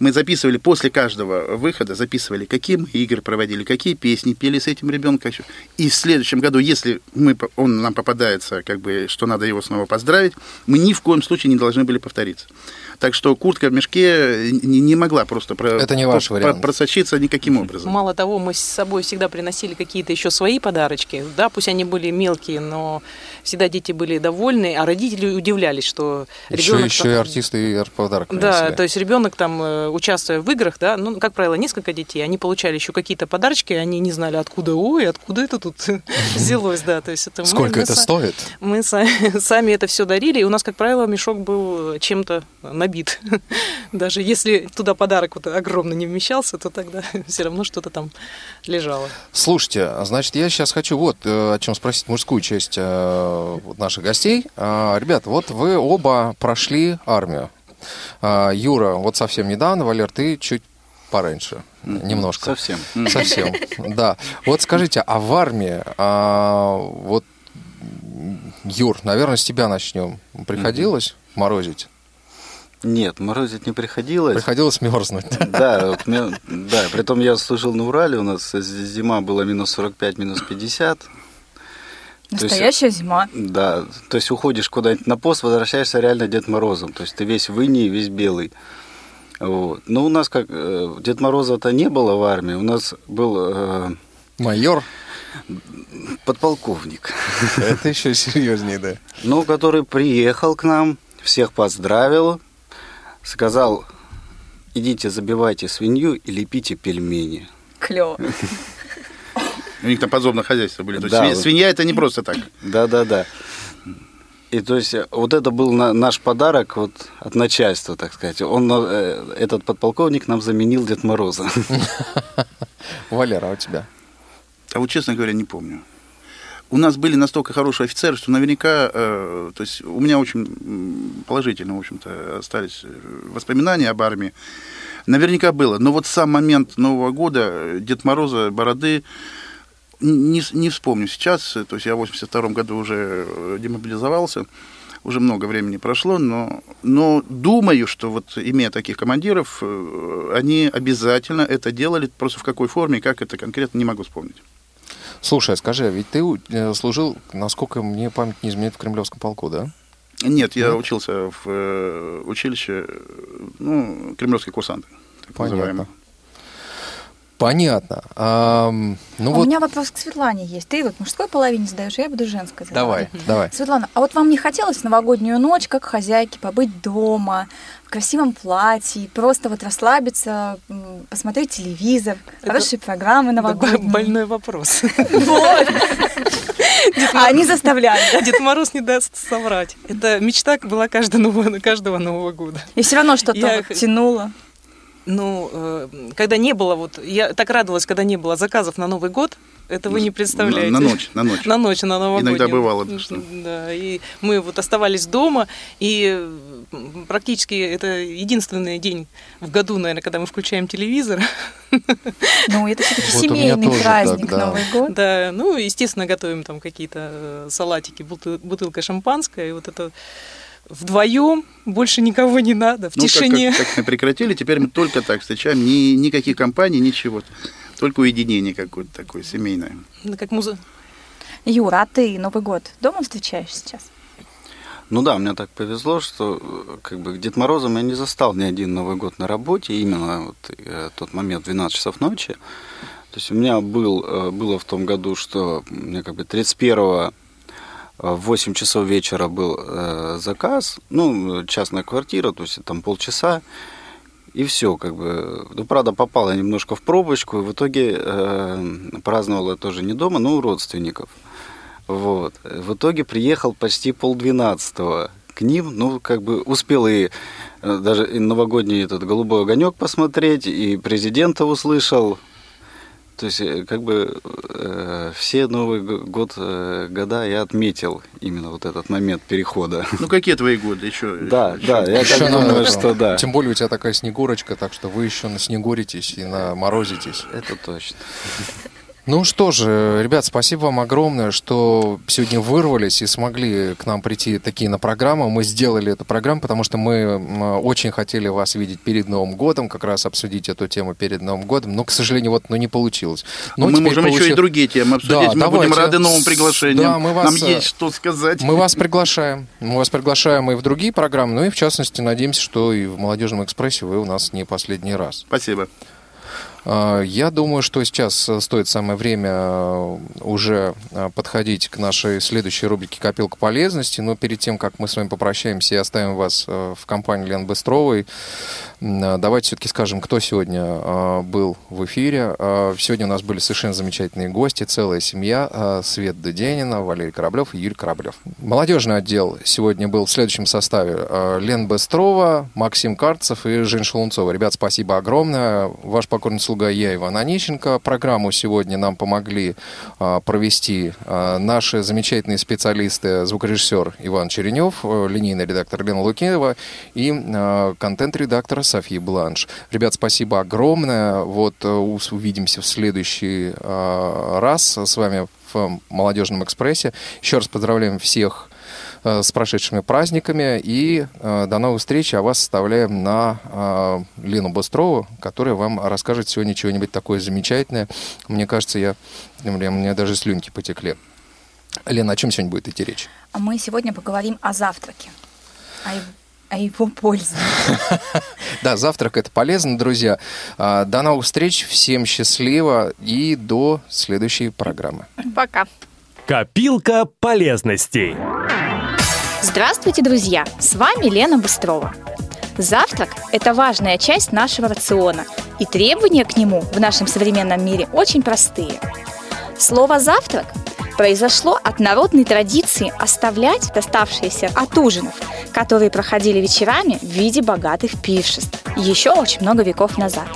Мы записывали после каждого выхода, записывали, какие мы игры проводили, какие песни пели с этим ребенком. И в следующем году, если мы, он нам попадается, как бы, что надо его снова поздравить, мы ни в коем случае не должны были повториться. Так что куртка в мешке не, не могла просто про- Это не ваш про- вариант. просочиться никаким образом. Мало того, мы с собой всегда приносили какие-то еще свои подарочки. Да, пусть они были мелкие, но всегда дети были довольны, а родители удивлялись, что Еще, ребенок... еще и артисты и подарок Да, принесли. то есть ребенок там, э, участвуя в играх, да, ну, как правило, несколько детей, они получали еще какие-то подарочки, они не знали, откуда, ой, откуда это тут взялось, да, то есть это мы- Сколько мы это са- стоит? Мы сами, сами это все дарили, и у нас, как правило, мешок был чем-то набит. Даже если туда подарок вот огромно не вмещался, то тогда все равно что-то там лежало. Слушайте, а значит, я сейчас хочу вот э, о чем спросить мужскую часть э, наших гостей. А, Ребята, вот вы оба прошли армию. А, Юра, вот совсем недавно, Валер, ты чуть пораньше, немножко. Совсем. Совсем, да. Вот скажите, а в армии, а, вот, Юр, наверное, с тебя начнем. Приходилось морозить? Нет, морозить не приходилось. Приходилось мерзнуть. Да, да, притом я служил на Урале, у нас зима была минус 45, минус 50. То есть- Настоящая зима. Да, то есть уходишь куда-нибудь на пост, возвращаешься реально Дед Морозом. То есть ты весь в инии, весь белый. Вот. Но у нас как э, Дед Мороза-то не было в армии, у нас был э, Майор, подполковник, это еще серьезнее, да. ну, который приехал к нам, всех поздравил, сказал, идите забивайте свинью и лепите пельмени. Клево. У них там подзобное хозяйство были. То есть Да, свинья, вот. свинья это не просто так. Да-да-да. И то есть э, вот это был на- наш подарок вот от начальства, так сказать. Он, э, этот подполковник нам заменил Дед Мороза. Валера, а у тебя? А вот, честно говоря, не помню. У нас были настолько хорошие офицеры, что наверняка, э, то есть у меня очень положительно, в общем-то, остались э, воспоминания об армии. Наверняка было. Но вот сам момент Нового года, э, Дед Мороза, Бороды, не, не вспомню сейчас. То есть я в 82 году уже э, демобилизовался. Уже много времени прошло, но, но думаю, что вот имея таких командиров, они обязательно это делали. Просто в какой форме, как это конкретно, не могу вспомнить. Слушай, а скажи, а ведь ты э, служил, насколько мне память не изменяет, в Кремлевском полку, да? Нет, я учился в э, училище, э, ну, кремлевские курсанты. так Понятно. называемые. Понятно. Ам, ну у вот, меня вопрос к Светлане есть. Ты вот мужской половине задаешь, а я буду женской задавать. давай, давай. Светлана, а вот вам не хотелось в новогоднюю ночь, как хозяйке, побыть дома, в красивом платье, просто вот расслабиться, посмотреть телевизор, хорошие программы Это новогодние? больной вопрос. Вот. А они заставляли. да? Дед Мороз не даст соврать. Это мечта была каждого нового, каждого Нового года. И все равно что-то Я тянуло. Ну, э, когда не было, вот я так радовалась, когда не было заказов на Новый год, это вы не представляете. На, на ночь, на ночь. На ночь, на новогоднюю. Иногда бывало, что. Да, и мы вот оставались дома, и практически это единственный день в году, наверное, когда мы включаем телевизор. Ну, это все-таки Вот семейный праздник, так, да. Новый год. Да, ну, естественно, готовим там какие-то э, салатики, бутыл- бутылка шампанское, и вот это вдвоем больше никого не надо, в Ну, как- тишине. Как, как мы прекратили, теперь мы только так встречаем, ни, никаких компаний, ничего. Только уединение какое-то такое семейное. Ну, Как муза... Юра, а ты Новый год дома встречаешь сейчас? Ну да, мне так повезло, что как бы Дед Морозом я не застал ни один Новый год на работе, именно вот э, тот момент 12 часов ночи. То есть у меня был, э, было в том году, что мне как бы 31 в 8 часов вечера был э, заказ, ну, частная квартира, то есть там полчаса, и все, как бы. Ну, правда, попал я немножко в пробочку, и в итоге э, праздновал я тоже не дома, но у родственников. Вот. В итоге приехал почти полдвенадцатого к ним, ну, как бы успел и э, даже и новогодний этот голубой огонек посмотреть, и президента услышал. То есть, э, как бы э, все Новый год э, года я отметил именно вот этот момент перехода. Ну, какие твои годы еще? Да, да, я Ещё так думаю, этом. что да. Тем более у тебя такая снегурочка, так что вы еще на снегуритесь и на морозитесь. Это точно. Ну что же, ребят, спасибо вам огромное, что сегодня вырвались и смогли к нам прийти такие на программу. Мы сделали эту программу, потому что мы очень хотели вас видеть перед Новым годом, как раз обсудить эту тему перед Новым годом, но, к сожалению, вот ну, не получилось. Но мы теперь можем еще получи- и другие темы обсудить. Да, мы будем давайте. рады новым приглашениям. Да, мы вас, Нам э, есть что сказать. Мы вас приглашаем. Мы вас приглашаем и в другие программы, ну и в частности надеемся, что и в «Молодежном экспрессе» вы у нас не последний раз. Спасибо. А, Я думаю, что сейчас э, стоит самое время э, уже э, подходить к нашей следующей рубрике «Копилка полезности». Но перед тем, как мы с вами попрощаемся и оставим вас в компании Лены Быстровой, давайте все-таки скажем, кто сегодня был в эфире. Сегодня у нас были совершенно замечательные гости, целая семья. Свет Дуденина, Валерий Кораблев и Юрий Кораблев. Молодежный отдел сегодня был в следующем составе. Лена Быстрова, Максим Карцев и Жень Шелунцова. Ребят, спасибо огромное. Ваш покорный слуга я, Иван Онищенко. Программу сегодня нам помогли а, провести а, наши замечательные специалисты, звукорежиссер Иван Черенев, э, линейный редактор Лена Лукинова и а, контент-редактор Софья Бланш. Ребят, спасибо огромное. Вот э, увидимся в следующий раз с вами в «Молодежном экспрессе». Еще раз поздравляем всех с прошедшими праздниками. И э, до новых встреч. А вас оставляем на э, Лену Быстрову, которая вам расскажет сегодня чего-нибудь такое замечательное. Мне кажется, я, блин, у меня даже слюнки потекли. Лена, о чем сегодня будет идти речь? А мы сегодня поговорим о завтраке, о его, о его пользе. Да, завтрак это полезно, друзья. А, До новых встреч, всем счастливо и до следующей программы. Пока. Копилка полезностей. Здравствуйте, друзья! С вами Лена Быстрова. Завтрак – это важная часть нашего рациона, и требования к нему в нашем современном мире очень простые. Слово «завтрак» произошло от народной традиции оставлять доставшиеся от ужинов, которые проходили вечерами в виде богатых пиршеств, еще очень много веков назад.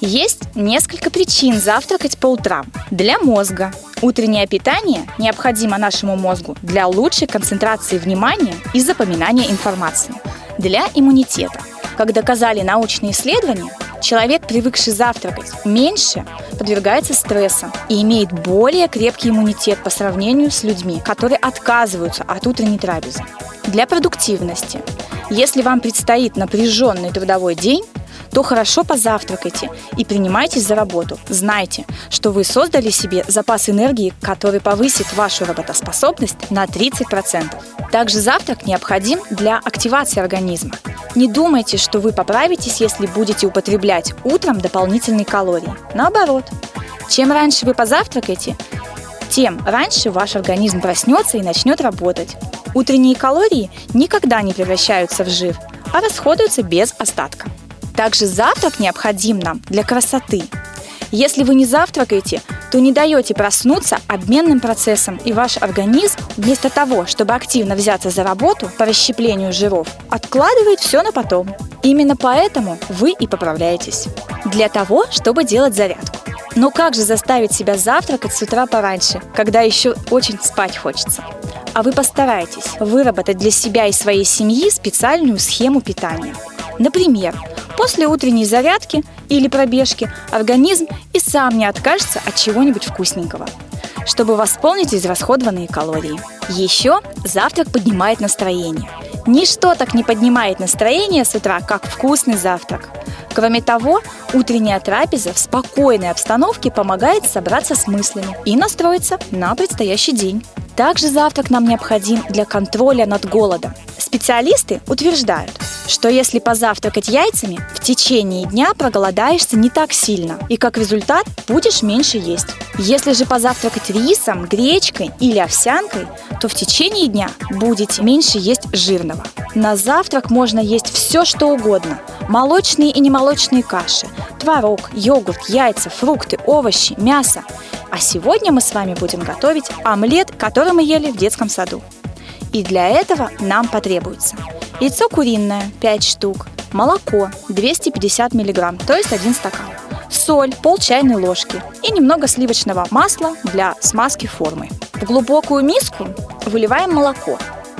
Есть несколько причин завтракать по утрам. Для мозга. Утреннее питание необходимо нашему мозгу для лучшей концентрации внимания и запоминания информации. Для иммунитета. Как доказали научные исследования, человек, привыкший завтракать меньше, подвергается стрессам и имеет более крепкий иммунитет по сравнению с людьми, которые отказываются от утренней трапезы. Для продуктивности. Если вам предстоит напряженный трудовой день, то хорошо позавтракайте и принимайтесь за работу. Знайте, что вы создали себе запас энергии, который повысит вашу работоспособность на 30%. Также завтрак необходим для активации организма. Не думайте, что вы поправитесь, если будете употреблять утром дополнительные калории. Наоборот, чем раньше вы позавтракаете, тем раньше ваш организм проснется и начнет работать. Утренние калории никогда не превращаются в жир, а расходуются без остатка. Также завтрак необходим нам для красоты. Если вы не завтракаете, то не даете проснуться обменным процессам, и ваш организм, вместо того, чтобы активно взяться за работу по расщеплению жиров, откладывает все на потом. Именно поэтому вы и поправляетесь. Для того, чтобы делать зарядку. Но как же заставить себя завтракать с утра пораньше, когда еще очень спать хочется? А вы постарайтесь выработать для себя и своей семьи специальную схему питания. Например, после утренней зарядки или пробежки организм и сам не откажется от чего-нибудь вкусненького, чтобы восполнить израсходованные калории. Еще завтрак поднимает настроение. Ничто так не поднимает настроение с утра, как вкусный завтрак. Кроме того, утренняя трапеза в спокойной обстановке помогает собраться с мыслями и настроиться на предстоящий день. Также завтрак нам необходим для контроля над голодом. Специалисты утверждают, что если позавтракать яйцами, в течение дня проголодаешься не так сильно, и как результат будешь меньше есть. Если же позавтракать рисом, гречкой или овсянкой, то в течение дня будете меньше есть жирного. На завтрак можно есть все, что угодно. Молочные и немолочные каши, творог, йогурт, яйца, фрукты, овощи, мясо. А сегодня мы с вами будем готовить омлет, который мы ели в детском саду. И для этого нам потребуется яйцо куриное 5 штук, молоко 250 мг, то есть 1 стакан, соль пол чайной ложки и немного сливочного масла для смазки формы. В глубокую миску выливаем молоко,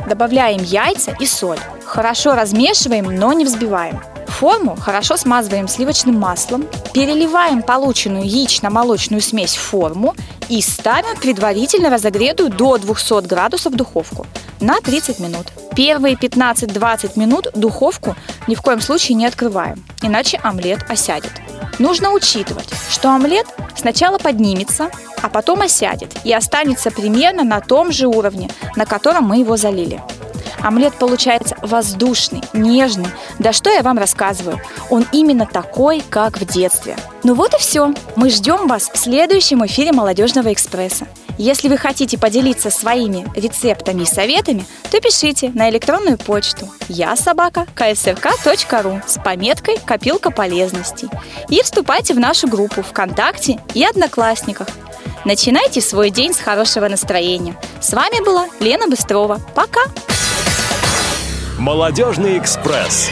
добавляем яйца и соль. Хорошо размешиваем, но не взбиваем. Форму хорошо смазываем сливочным маслом, переливаем полученную яично-молочную смесь в форму и ставим предварительно разогретую до 200 градусов духовку на 30 минут. Первые 15-20 минут духовку ни в коем случае не открываем, иначе омлет осядет. Нужно учитывать, что омлет сначала поднимется, а потом осядет и останется примерно на том же уровне, на котором мы его залили. Омлет получается воздушный, нежный. Да что я вам рассказываю? Он именно такой, как в детстве. Ну вот и все. Мы ждем вас в следующем эфире «Молодежного экспресса». Если вы хотите поделиться своими рецептами и советами, то пишите на электронную почту я собака ksrk.ru с пометкой «Копилка полезностей» и вступайте в нашу группу ВКонтакте и Одноклассниках. Начинайте свой день с хорошего настроения. С вами была Лена Быстрова. Пока! Молодежный экспресс.